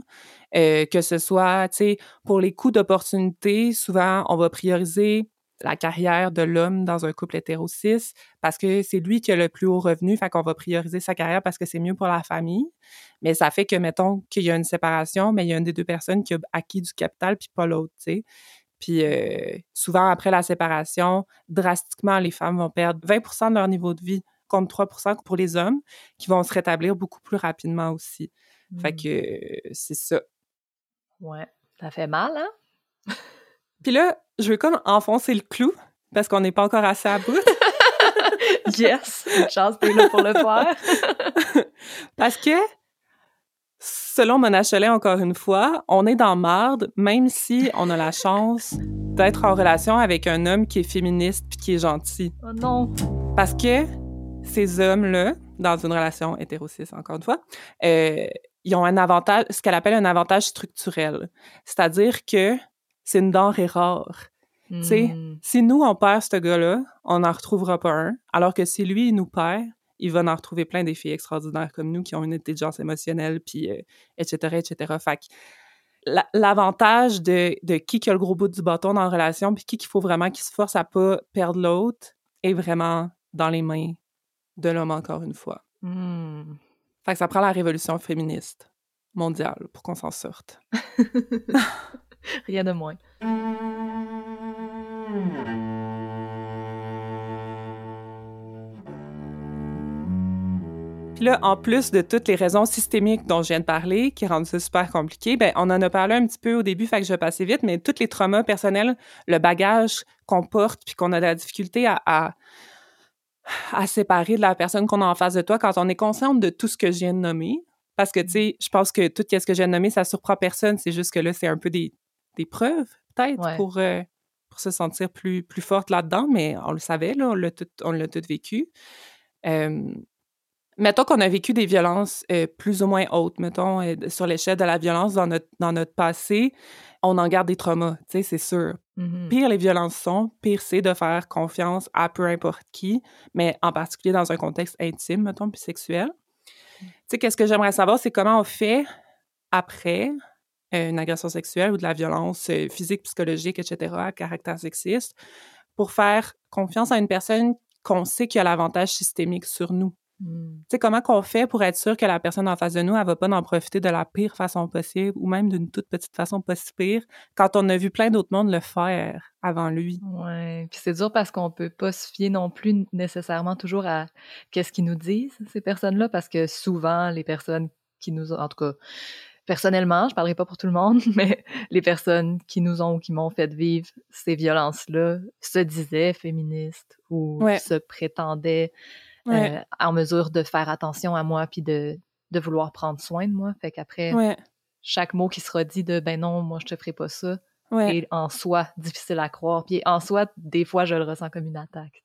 Euh, que ce soit, tu sais, pour les coûts d'opportunité, souvent, on va prioriser la carrière de l'homme dans un couple hétérocis parce que c'est lui qui a le plus haut revenu, fait qu'on va prioriser sa carrière parce que c'est mieux pour la famille. Mais ça fait que, mettons, qu'il y a une séparation, mais il y a une des deux personnes qui a acquis du capital puis pas l'autre, tu sais. Puis euh, souvent, après la séparation, drastiquement, les femmes vont perdre 20% de leur niveau de vie contre 3% pour les hommes, qui vont se rétablir beaucoup plus rapidement aussi. Fait mmh. que c'est ça. Ouais, ça fait mal, hein? [LAUGHS] Puis là, je veux comme enfoncer le clou, parce qu'on n'est pas encore assez à bout. [LAUGHS] yes! Chance, t'es là pour le faire. [LAUGHS] parce que Selon Mona Cholet, encore une fois, on est dans marde, même si on a la chance d'être en relation avec un homme qui est féministe puis qui est gentil. Oh non! Parce que ces hommes-là, dans une relation hétérocis, encore une fois, euh, ils ont un avantage, ce qu'elle appelle un avantage structurel. C'est-à-dire que c'est une denrée rare. Sais, hmm. si nous, on perd ce gars-là, on n'en retrouvera pas un. Alors que si lui, il nous perd, il va en retrouver plein des filles extraordinaires comme nous qui ont une intelligence émotionnelle, puis etc., etc. Fait l'avantage de, de, qui qui a le gros bout du bâton dans la relation, puis qui qu'il faut vraiment qu'il se force à pas perdre l'autre, est vraiment dans les mains de l'homme, encore une fois. Mmh. Fait que ça prend la révolution féministe mondiale pour qu'on s'en sorte. [LAUGHS] [LAUGHS] Rien de moins. là, en plus de toutes les raisons systémiques dont je viens de parler, qui rendent ça super compliqué, ben, on en a parlé un petit peu au début, fait que je vais passer vite, mais tous les traumas personnels, le bagage qu'on porte, puis qu'on a de la difficulté à, à, à séparer de la personne qu'on a en face de toi quand on est consciente de tout ce que je viens de nommer. Parce que, tu sais, je pense que tout ce que je viens de nommer, ça surprend personne. C'est juste que là, c'est un peu des, des preuves, peut-être, pour, euh, pour se sentir plus, plus forte là-dedans, mais on le savait, là, on l'a tout, on l'a tout vécu. Euh, mettons qu'on a vécu des violences euh, plus ou moins hautes, mettons, euh, sur l'échelle de la violence dans notre, dans notre passé, on en garde des traumas, tu sais, c'est sûr. Mm-hmm. Pire les violences sont, pire c'est de faire confiance à peu importe qui, mais en particulier dans un contexte intime, mettons, puis sexuel. Tu sais, qu'est-ce que j'aimerais savoir, c'est comment on fait après une agression sexuelle ou de la violence physique, psychologique, etc., à caractère sexiste, pour faire confiance à une personne qu'on sait qui a l'avantage systémique sur nous. Hmm. Tu sais, comment qu'on fait pour être sûr que la personne en face de nous, elle va pas en profiter de la pire façon possible ou même d'une toute petite façon pas si pire quand on a vu plein d'autres mondes le faire avant lui? Ouais, puis c'est dur parce qu'on peut pas se fier non plus nécessairement toujours à qu'est-ce qu'ils nous disent, ces personnes-là, parce que souvent, les personnes qui nous en tout cas, personnellement, je parlerai pas pour tout le monde, [LAUGHS] mais les personnes qui nous ont ou qui m'ont fait vivre ces violences-là se disaient féministes ou se prétendaient euh, en mesure de faire attention à moi puis de, de vouloir prendre soin de moi. Fait qu'après, chaque mot qui sera dit de ben non, moi je te ferai pas ça, est en soi difficile à croire. Puis en soi, des fois, je le ressens comme une attaque.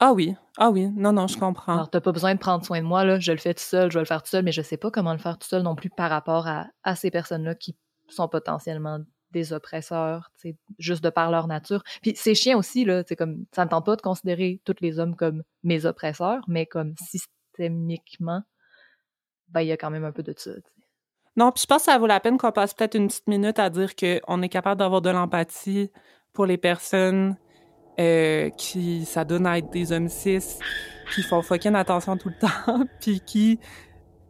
Ah oui, ah oui, non, non, je comprends. Alors, t'as pas besoin de prendre soin de moi, là, je le fais tout seul, je vais le faire tout seul, mais je sais pas comment le faire tout seul non plus par rapport à, à ces personnes-là qui sont potentiellement des oppresseurs, juste de par leur nature. Puis c'est chiant aussi, là, comme, ça ne tente pas de considérer tous les hommes comme mes oppresseurs, mais comme systémiquement, ben, il y a quand même un peu de ça. Non, puis je pense que ça vaut la peine qu'on passe peut-être une petite minute à dire qu'on est capable d'avoir de l'empathie pour les personnes euh, qui s'adonnent à être des hommes cis, qui font fucking attention tout le [LAUGHS] temps, puis qui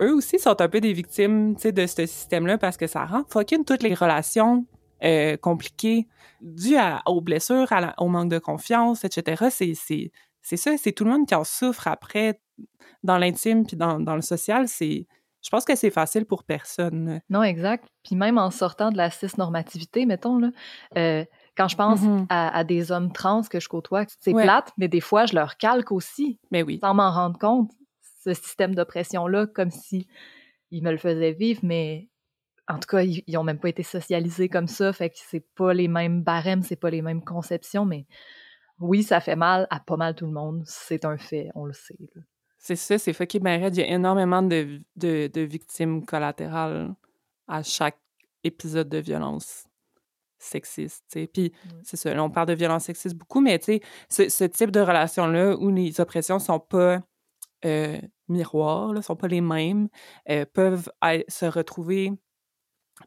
eux aussi sont un peu des victimes de ce système-là parce que ça rend fucking toutes les relations euh, compliqué dû aux blessures, au manque de confiance, etc. C'est ça, c'est tout le monde qui en souffre après dans l'intime puis dans, dans, le social. C'est je pense que c'est facile pour personne. Non, exact. Puis même en sortant de la cis-normativité, mettons, là, euh, quand je pense mm-hmm. à, des hommes trans que je côtoie, c'est plate, mais des fois, je leur calque aussi. Mais oui. Sans m'en rendre compte, ce système d'oppression-là, comme si ils me le faisaient vivre, mais en tout cas, ils, n'ont ont même pas été socialisés comme ça, fait que c'est pas les mêmes barèmes, c'est pas les mêmes conceptions, mais oui, ça fait mal à pas mal tout le monde, c'est un fait, on le sait. C'est ça, c'est fucking bien Il y a énormément de, de, victimes collatérales à chaque épisode de violence. Sexiste. Puis c'est ça, là, on parle de violence sexiste beaucoup, mais tu sais, ce, type de relation-là où les oppressions sont pas euh, miroirs, là, sont pas les mêmes, euh, peuvent se retrouver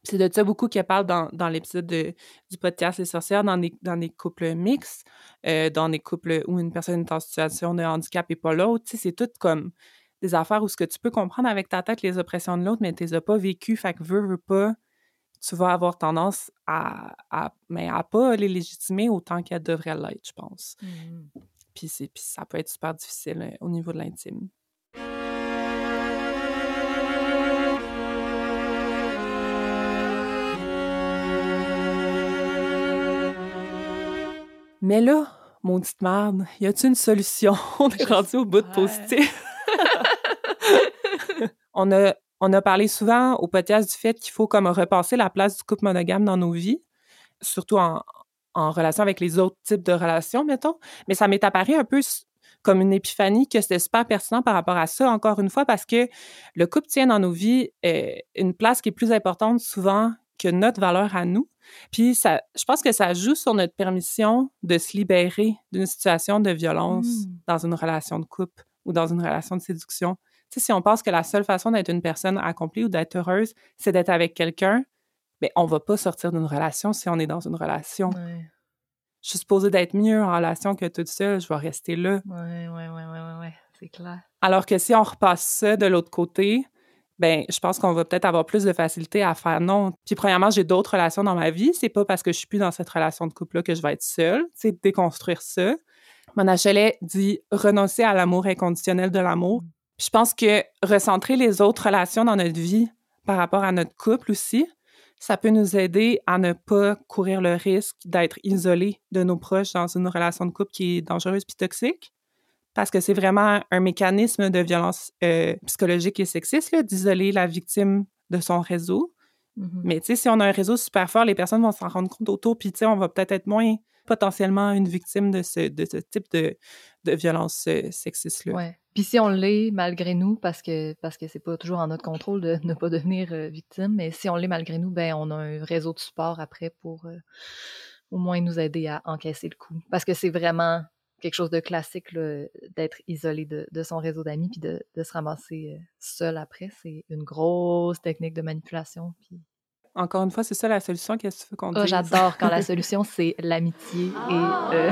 c'est de ça beaucoup qu'elle parle dans, dans l'épisode du podcast Les sorcières, dans des, dans des couples mixtes, euh, dans des couples où une personne est en situation de handicap et pas l'autre. C'est tout comme des affaires où ce que tu peux comprendre avec ta tête les oppressions de l'autre, mais tu les as pas vécues, fait que veux, veux pas, tu vas avoir tendance à, à, mais à pas les légitimer autant qu'elles devraient l'être, je pense. Mmh. Puis, puis ça peut être super difficile euh, au niveau de l'intime. Mais là, maudite merde, y a-t-il une solution? [LAUGHS] on est [LAUGHS] rendu au bout de positif. [LAUGHS] on, a, on a parlé souvent au podcast du fait qu'il faut comme repasser la place du couple monogame dans nos vies, surtout en, en relation avec les autres types de relations, mettons. Mais ça m'est apparu un peu comme une épiphanie que c'était super pertinent par rapport à ça, encore une fois, parce que le couple tient dans nos vies euh, une place qui est plus importante souvent que notre valeur à nous. Puis ça, je pense que ça joue sur notre permission de se libérer d'une situation de violence mmh. dans une relation de couple ou dans une relation de séduction. Sais, si on pense que la seule façon d'être une personne accomplie ou d'être heureuse, c'est d'être avec quelqu'un, mais ben, on va pas sortir d'une relation si on est dans une relation. Je suis supposée d'être mieux en relation que toute seule, je vais rester là. Oui, oui, oui, oui, ouais, c'est clair. Alors que si on repasse ça de l'autre côté, ben je pense qu'on va peut-être avoir plus de facilité à faire non. Puis premièrement, j'ai d'autres relations dans ma vie. C'est pas parce que je suis plus dans cette relation de couple-là que je vais être seule. C'est déconstruire ça. Mon HLA dit renoncer à l'amour inconditionnel de l'amour. Je pense que recentrer les autres relations dans notre vie par rapport à notre couple aussi, ça peut nous aider à ne pas courir le risque d'être isolé de nos proches dans une relation de couple qui est dangereuse puis toxique parce que c'est vraiment un mécanisme de violence euh, psychologique et sexiste d'isoler la victime de son réseau. Mm-hmm. Mais tu sais, si on a un réseau super fort, les personnes vont s'en rendre compte autour, puis tu sais, on va peut-être être moins potentiellement une victime de ce, de ce type de, de violence euh, sexiste-là. Ouais. Puis si on l'est malgré nous, parce que parce que c'est pas toujours en notre contrôle de [LAUGHS] ne pas devenir euh, victime, mais si on l'est malgré nous, ben on a un réseau de support après pour au moins nous aider à encaisser le coup. Parce que c'est vraiment quelque chose de classique d'être isolé de, son réseau d'amis puis de, se ramasser euh, seul après. C'est une grosse technique de manipulation. Puis... Encore une fois, c'est ça la solution. Qu'est-ce que tu veux qu'on oh, J'adore quand la [LAUGHS] solution, c'est l'amitié et euh,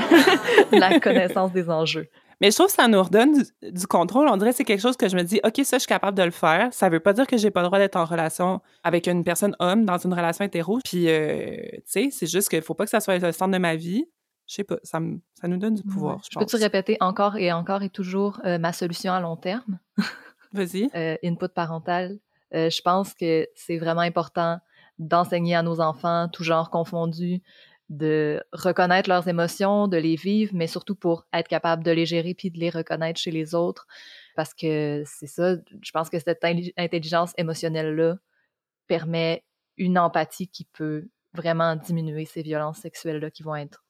[LAUGHS] la connaissance des enjeux. Mais je trouve que ça nous redonne du, contrôle. On dirait que c'est quelque chose que je me dis, OK, ça, je suis capable de le faire. Ça veut pas dire que j'ai pas le droit d'être en relation avec une personne homme dans une relation hétéro. Puis, euh, tu sais, c'est juste qu'il faut pas que ça soit le centre de ma vie je sais pas, ça, ça nous donne du pouvoir, je, Peux-tu répéter encore et encore et toujours euh, ma solution à long terme? [LAUGHS] Vas-y. euh, input parental. Euh, je pense que c'est vraiment important d'enseigner à nos enfants, tout genre confondus, de reconnaître leurs émotions, de les vivre, mais surtout pour être capable de les gérer puis de les reconnaître chez les autres. Parce que c'est ça, je pense que cette intelligence émotionnelle-là permet une empathie qui peut vraiment diminuer ces violences sexuelles-là qui vont être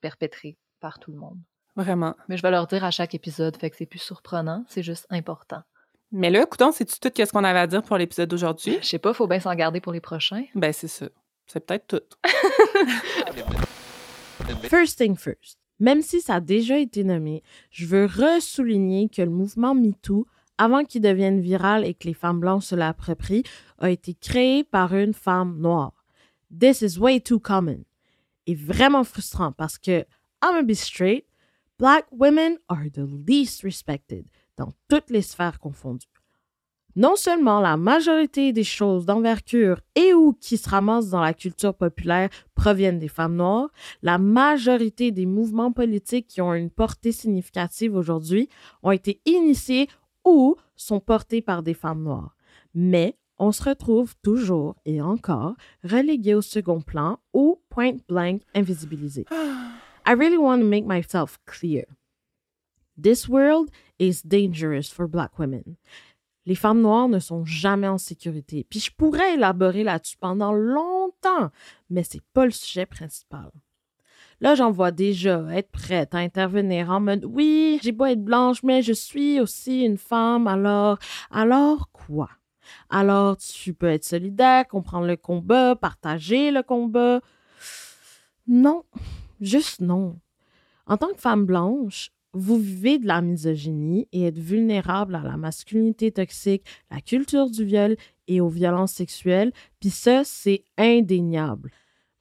perpétré par tout le monde. Vraiment. Mais je vais leur dire à chaque épisode, fait que c'est plus surprenant, c'est juste important. Mais là, écoutons, c'est-tu tout ce qu'on avait à dire pour l'épisode d'aujourd'hui? Je sais pas, faut bien s'en garder pour les prochains. Ben, c'est ça. C'est peut-être tout. [LAUGHS] first thing first. Même si ça a déjà été nommé, je veux ressouligner que le mouvement MeToo, avant qu'il devienne viral et que les femmes blanches se l'approprient, a été créé par une femme noire. This is way too common est vraiment frustrant parce que, I'm gonna be straight, black women are the least respected dans toutes les sphères confondues. Non seulement la majorité des choses d'envergure et ou qui se ramassent dans la culture populaire proviennent des femmes noires, la majorité des mouvements politiques qui ont une portée significative aujourd'hui ont été initiés ou sont portés par des femmes noires. Mais on se retrouve toujours et encore relégué au second plan ou point blank invisibilisé. I really want to make myself clear. This world is dangerous for black women. Les femmes noires ne sont jamais en sécurité. Puis je pourrais élaborer là-dessus pendant longtemps, mais c'est pas le sujet principal. Là, j'en vois déjà être prête à intervenir en mode oui, j'ai beau être blanche, mais je suis aussi une femme, alors, alors quoi? Alors, tu peux être solidaire, comprendre le combat, partager le combat. Non, juste non. En tant que femme blanche, vous vivez de la misogynie et êtes vulnérable à la masculinité toxique, la culture du viol et aux violences sexuelles, puis ça, c'est indéniable.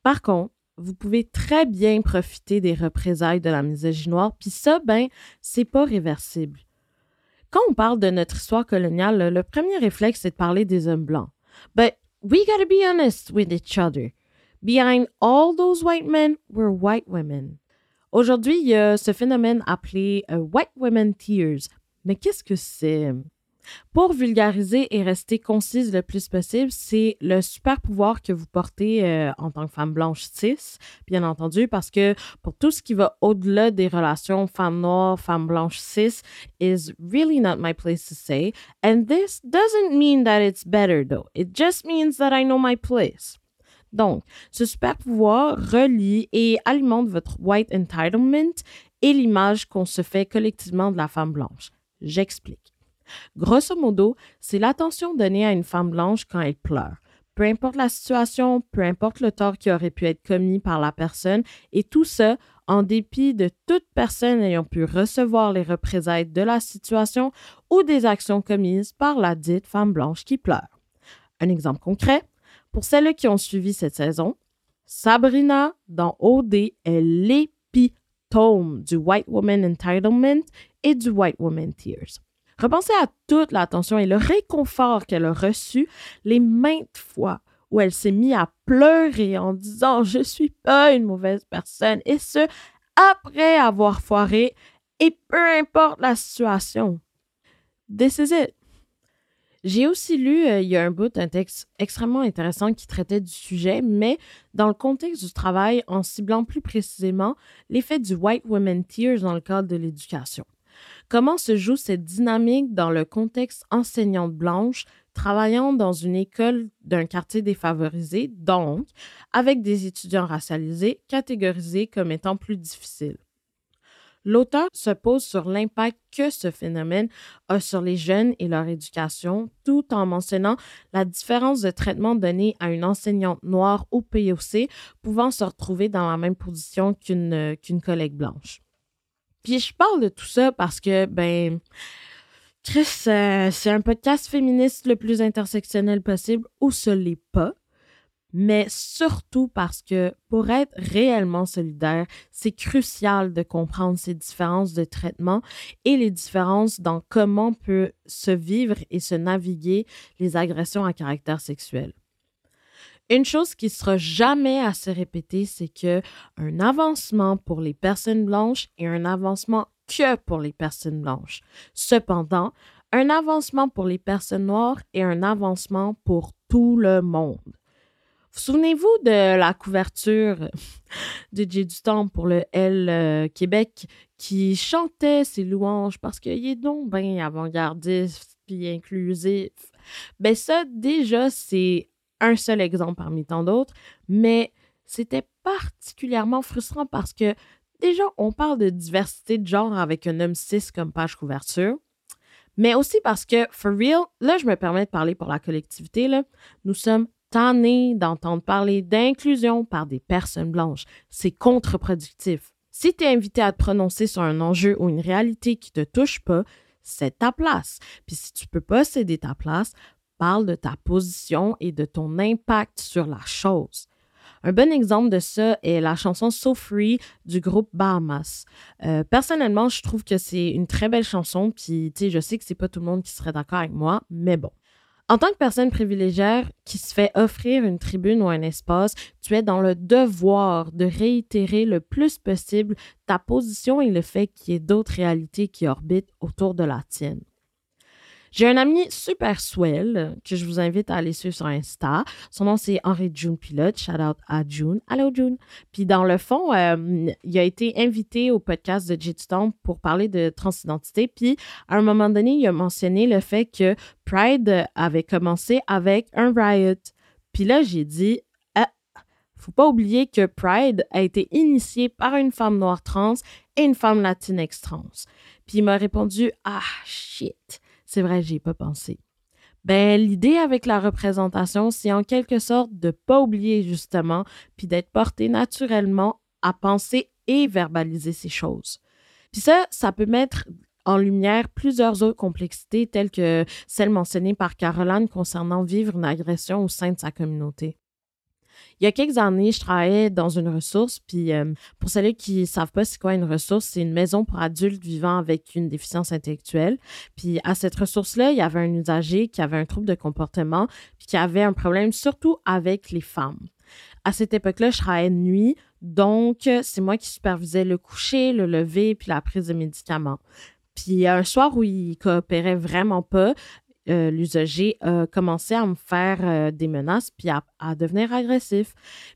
Par contre, vous pouvez très bien profiter des représailles de la misogynie noire, puis ça, ben, c'est pas réversible. Quand on parle de notre histoire coloniale, le premier réflexe, c'est de parler des hommes blancs. But we gotta be honest with each other. Behind all those white men were white women. Aujourd'hui, il y a ce phénomène appelé euh, White Women Tears. Mais qu'est-ce que c'est? Pour vulgariser et rester concise le plus possible, c'est le super pouvoir que vous portez euh, en tant que femme blanche cis, bien entendu, parce que pour tout ce qui va au-delà des relations femme noire, femme blanche cis, is really not my place to say. And this doesn't mean that it's better though. It just means that I know my place. Donc, ce super pouvoir relie et alimente votre white entitlement et l'image qu'on se fait collectivement de la femme blanche. J'explique. Grosso modo, c'est l'attention donnée à une femme blanche quand elle pleure. Peu importe la situation, peu importe le tort qui aurait pu être commis par la personne, et tout ça en dépit de toute personne ayant pu recevoir les représailles de la situation ou des actions commises par la dite femme blanche qui pleure. Un exemple concret, pour celles qui ont suivi cette saison, Sabrina dans OD est l'épitome du White Woman Entitlement et du White Woman Tears. Repensez à toute l'attention et le réconfort qu'elle a reçu les maintes fois où elle s'est mise à pleurer en disant Je suis pas une mauvaise personne, et ce, après avoir foiré, et peu importe la situation. This is it. J'ai aussi lu, euh, il y a un bout, un texte extrêmement intéressant qui traitait du sujet, mais dans le contexte du travail, en ciblant plus précisément l'effet du White Women Tears dans le cadre de l'éducation. Comment se joue cette dynamique dans le contexte enseignante blanche travaillant dans une école d'un quartier défavorisé, donc avec des étudiants racialisés catégorisés comme étant plus difficiles? L'auteur se pose sur l'impact que ce phénomène a sur les jeunes et leur éducation, tout en mentionnant la différence de traitement donné à une enseignante noire au POC pouvant se retrouver dans la même position qu'une qu'une collègue blanche. Puis je parle de tout ça parce que, ben, Chris, euh, c'est un podcast féministe le plus intersectionnel possible, ou ce l'est pas. Mais surtout parce que pour être réellement solidaire, c'est crucial de comprendre ces différences de traitement et les différences dans comment peut se vivre et se naviguer les agressions à caractère sexuel. Une chose qui sera jamais assez répétée, c'est que un avancement pour les personnes blanches est un avancement que pour les personnes blanches. Cependant, un avancement pour les personnes noires est un avancement pour tout le monde. Vous souvenez-vous de la couverture de J du Temps pour le L euh, Québec qui chantait ses louanges parce qu'il est donc bien avant-gardiste puis inclusif. Ben ça, déjà, c'est un seul exemple parmi tant d'autres, mais c'était particulièrement frustrant parce que déjà, on parle de diversité de genre avec un homme cis comme page couverture, mais aussi parce que, for real, là, je me permets de parler pour la collectivité, là, nous sommes d'entendre parler d'inclusion par des personnes blanches. C'est contre-productif. Si tu es invité à te prononcer sur un enjeu ou une réalité qui te touche pas, c'est ta place. Puis si tu peux pas céder ta place, parle de ta position et de ton impact sur la chose. Un bon exemple de ça est la chanson So Free du groupe Bahamas. Euh, personnellement, je trouve que c'est une très belle chanson, puis je sais que c'est pas tout le monde qui serait d'accord avec moi, mais bon. En tant que personne privilégiée qui se fait offrir une tribune ou un espace, tu es dans le devoir de réitérer le plus possible ta position et le fait qu'il y ait d'autres réalités qui orbitent autour de la tienne. J'ai un ami super swell que je vous invite à aller suivre sur Insta. Son nom, c'est Henri June Pilote. Shout out à June. Allô, June. Puis dans le fond, euh, il a été invité au podcast de Jitstomp pour parler de transidentité. Puis à un moment donné, il a mentionné le fait que Pride avait commencé avec un riot. Puis là, j'ai dit, ah, faut pas oublier que Pride a été initié par une femme noire trans et une femme latinx trans. Puis il m'a répondu, ah, shit. C'est vrai, j'y ai pas pensé. Ben, l'idée avec la représentation, c'est en quelque sorte de pas oublier justement, puis d'être porté naturellement à penser et verbaliser ces choses. Puis ça, ça peut mettre en lumière plusieurs autres complexités telles que celles mentionnées par Caroline concernant vivre une agression au sein de sa communauté. Il y a quelques années, je travaillais dans une ressource, puis euh, pour celles qui ne savent pas c'est quoi une ressource, c'est une maison pour adultes vivant avec une déficience intellectuelle. Puis à cette ressource-là, il y avait un usager qui avait un trouble de comportement, puis qui avait un problème surtout avec les femmes. À cette époque-là, je travaillais de nuit, donc c'est moi qui supervisais le coucher, le lever, puis la prise de médicaments. Puis un soir où il coopérait vraiment pas, euh, l'usager a commencé à me faire euh, des menaces puis à, devenir agressif.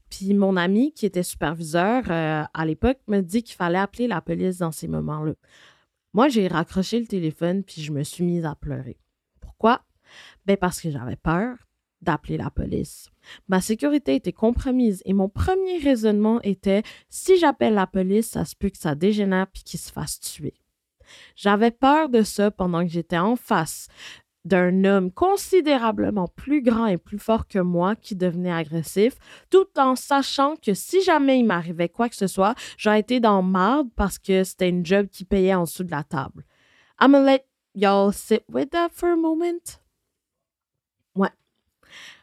Puis mon ami qui était superviseur euh, à l'époque me dit qu'il fallait appeler la police dans ces moments-là. Moi, j'ai raccroché le téléphone puis je me suis mise à pleurer. Pourquoi? Ben parce que j'avais peur d'appeler la police. Ma sécurité était compromise et mon premier raisonnement était si j'appelle la police, ça se peut que ça dégénère puis qu'il se fasse tuer. J'avais peur de ça pendant que j'étais en face d'un homme considérablement plus grand et plus fort que moi qui devenait agressif, tout en sachant que si jamais il m'arrivait quoi que ce soit, j'aurais été dans marde parce que c'était une job qui payait en dessous de la table. I'm gonna let y'all sit with that for a moment. Ouais.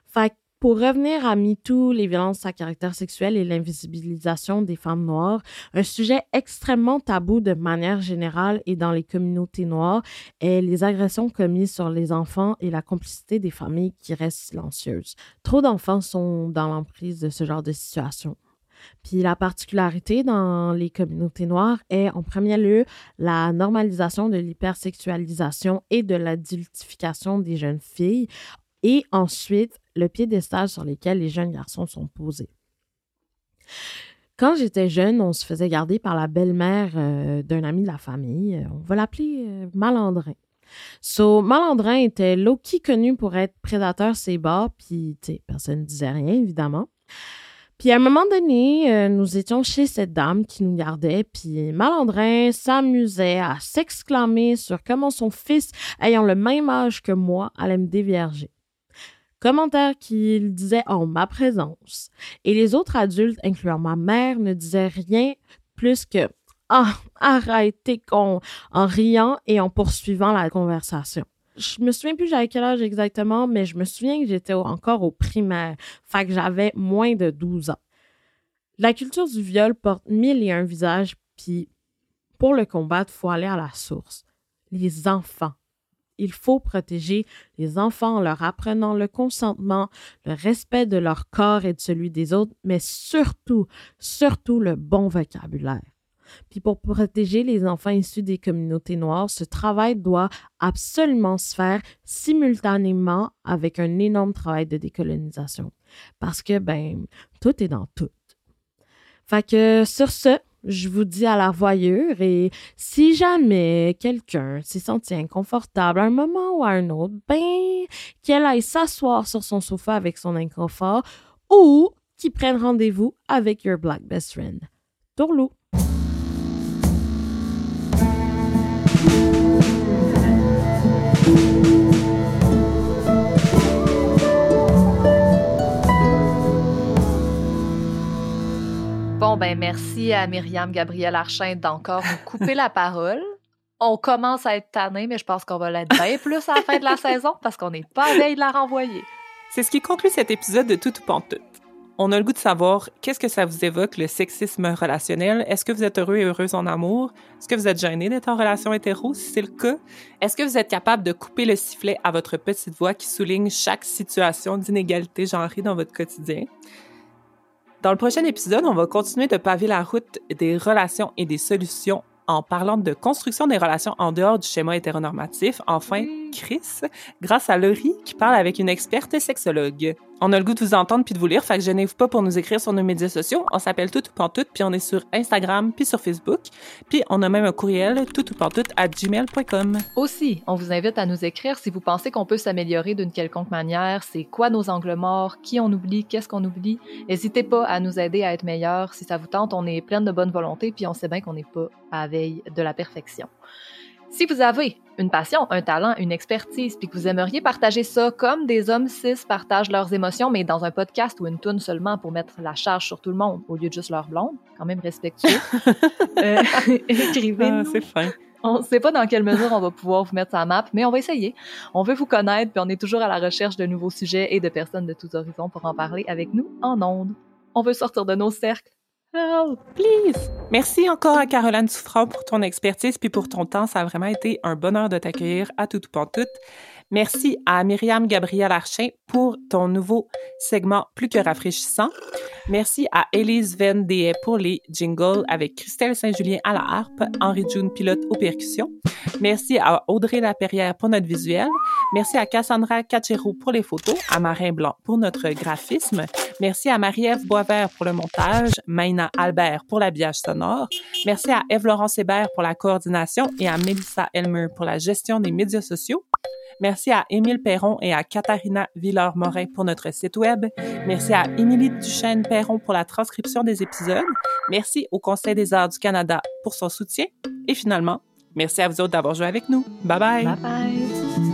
Fait pour revenir à MeToo, les violences à caractère sexuel et l'invisibilisation des femmes noires, un sujet extrêmement tabou de manière générale et dans les communautés noires est les agressions commises sur les enfants et la complicité des familles qui restent silencieuses. Trop d'enfants sont dans l'emprise de ce genre de situation. Puis la particularité dans les communautés noires est en premier lieu la normalisation de l'hypersexualisation et de l'adultification des jeunes filles et ensuite le piédestal sur lequel les jeunes garçons sont posés. Quand j'étais jeune, on se faisait garder par la belle-mère euh, d'un ami de la famille. On va l'appeler euh, Malandrin. So, Malandrin était low-key connu pour être prédateur ses bas, puis personne ne disait rien, évidemment. Puis à un moment donné, euh, nous étions chez cette dame qui nous gardait, puis Malandrin s'amusait à s'exclamer sur comment son fils, ayant le même âge que moi, allait me dévierger commentaires qu'il disait en ma présence. Et les autres adultes, incluant ma mère, ne disaient rien plus que Ah, arrêtez con en riant et en poursuivant la conversation. Je me souviens plus j'avais quel âge exactement, mais je me souviens que j'étais encore au primaire, fait que j'avais moins de 12 ans. La culture du viol porte mille et un visages, puis pour le combattre, faut aller à la source. Les enfants il faut protéger les enfants en leur apprenant le consentement, le respect de leur corps et de celui des autres, mais surtout, surtout le bon vocabulaire. Puis pour protéger les enfants issus des communautés noires, ce travail doit absolument se faire simultanément avec un énorme travail de décolonisation. Parce que, ben, tout est dans tout. Fait que sur ce, je vous dis à la voyure et si jamais quelqu'un s'est senti inconfortable à un moment ou à un autre, ben, qu'elle aille s'asseoir sur son sofa avec son inconfort ou qu'il prenne rendez-vous avec your black best friend. Tourlou. Ben merci à Myriam Gabriel Archin d'encore nous couper la parole. On commence à être tanné, mais je pense qu'on va l'être bien plus à la fin de la saison parce qu'on n'est pas à de la renvoyer. C'est ce qui conclut cet épisode de Tout ou Pantoute. On a le goût de savoir qu'est-ce que ça vous évoque, le sexisme relationnel? Est-ce que vous êtes heureux et heureuse en amour? Est-ce que vous êtes gêné d'être en relation hétéro, si c'est le cas? Est-ce que vous êtes capable de couper le sifflet à votre petite voix qui souligne chaque situation d'inégalité genrée dans votre quotidien? Dans le prochain épisode, on va continuer de paver la route des relations et des solutions en parlant de construction des relations en dehors du schéma hétéronormatif. Enfin, Grâce à Laurie qui parle avec une experte sexologue. On a le goût de vous entendre puis de vous lire, fait que gênez-vous pas pour nous écrire sur nos médias sociaux. On s'appelle Tout ou Pantoute, puis on est sur Instagram puis sur Facebook. Puis on a même un courriel tout ou pantoute à gmail.com. Aussi, on vous invite à nous écrire si vous pensez qu'on peut s'améliorer d'une quelconque manière. C'est quoi nos angles morts? Qui on oublie? Qu'est-ce qu'on oublie? N'hésitez pas à nous aider à être meilleurs. Si ça vous tente, on est plein de bonne volonté puis on sait bien qu'on n'est pas à veille de la perfection. Si vous avez une passion, un talent, une expertise, puis que vous aimeriez partager ça comme des hommes cis partagent leurs émotions, mais dans un podcast ou une tune seulement pour mettre la charge sur tout le monde au lieu de juste leur blonde, quand même respectueux, [LAUGHS] euh, [LAUGHS] écrivez-nous. Ah, c'est fin. On ne sait pas dans quelle mesure on va pouvoir vous mettre sa map, mais on va essayer. On veut vous connaître, puis on est toujours à la recherche de nouveaux sujets et de personnes de tous horizons pour en parler avec nous en ondes. On veut sortir de nos cercles. Merci encore à Caroline Souffrant pour ton expertise puis pour ton temps. Ça a vraiment été un bonheur de t'accueillir à tout ou tout. Merci à Myriam Gabriel Archin pour ton nouveau segment plus que rafraîchissant. Merci à Élise Vendeet pour les jingles avec Christelle Saint-Julien à la harpe, Henri June pilote aux percussions. Merci à Audrey Laperrière pour notre visuel. Merci à Cassandra Cachero pour les photos, à Marin Blanc pour notre graphisme. Merci à Marie-Ève Boisvert pour le montage, Maïna Albert pour l'habillage sonore. Merci à Eve-Laurence Hébert pour la coordination et à Melissa Elmer pour la gestion des médias sociaux. Merci à Émile Perron et à Katharina Villard-Morin pour notre site web. Merci à Émilie Duchesne-Perron pour la transcription des épisodes. Merci au Conseil des arts du Canada pour son soutien. Et finalement, merci à vous autres d'avoir joué avec nous. Bye bye! Bye bye!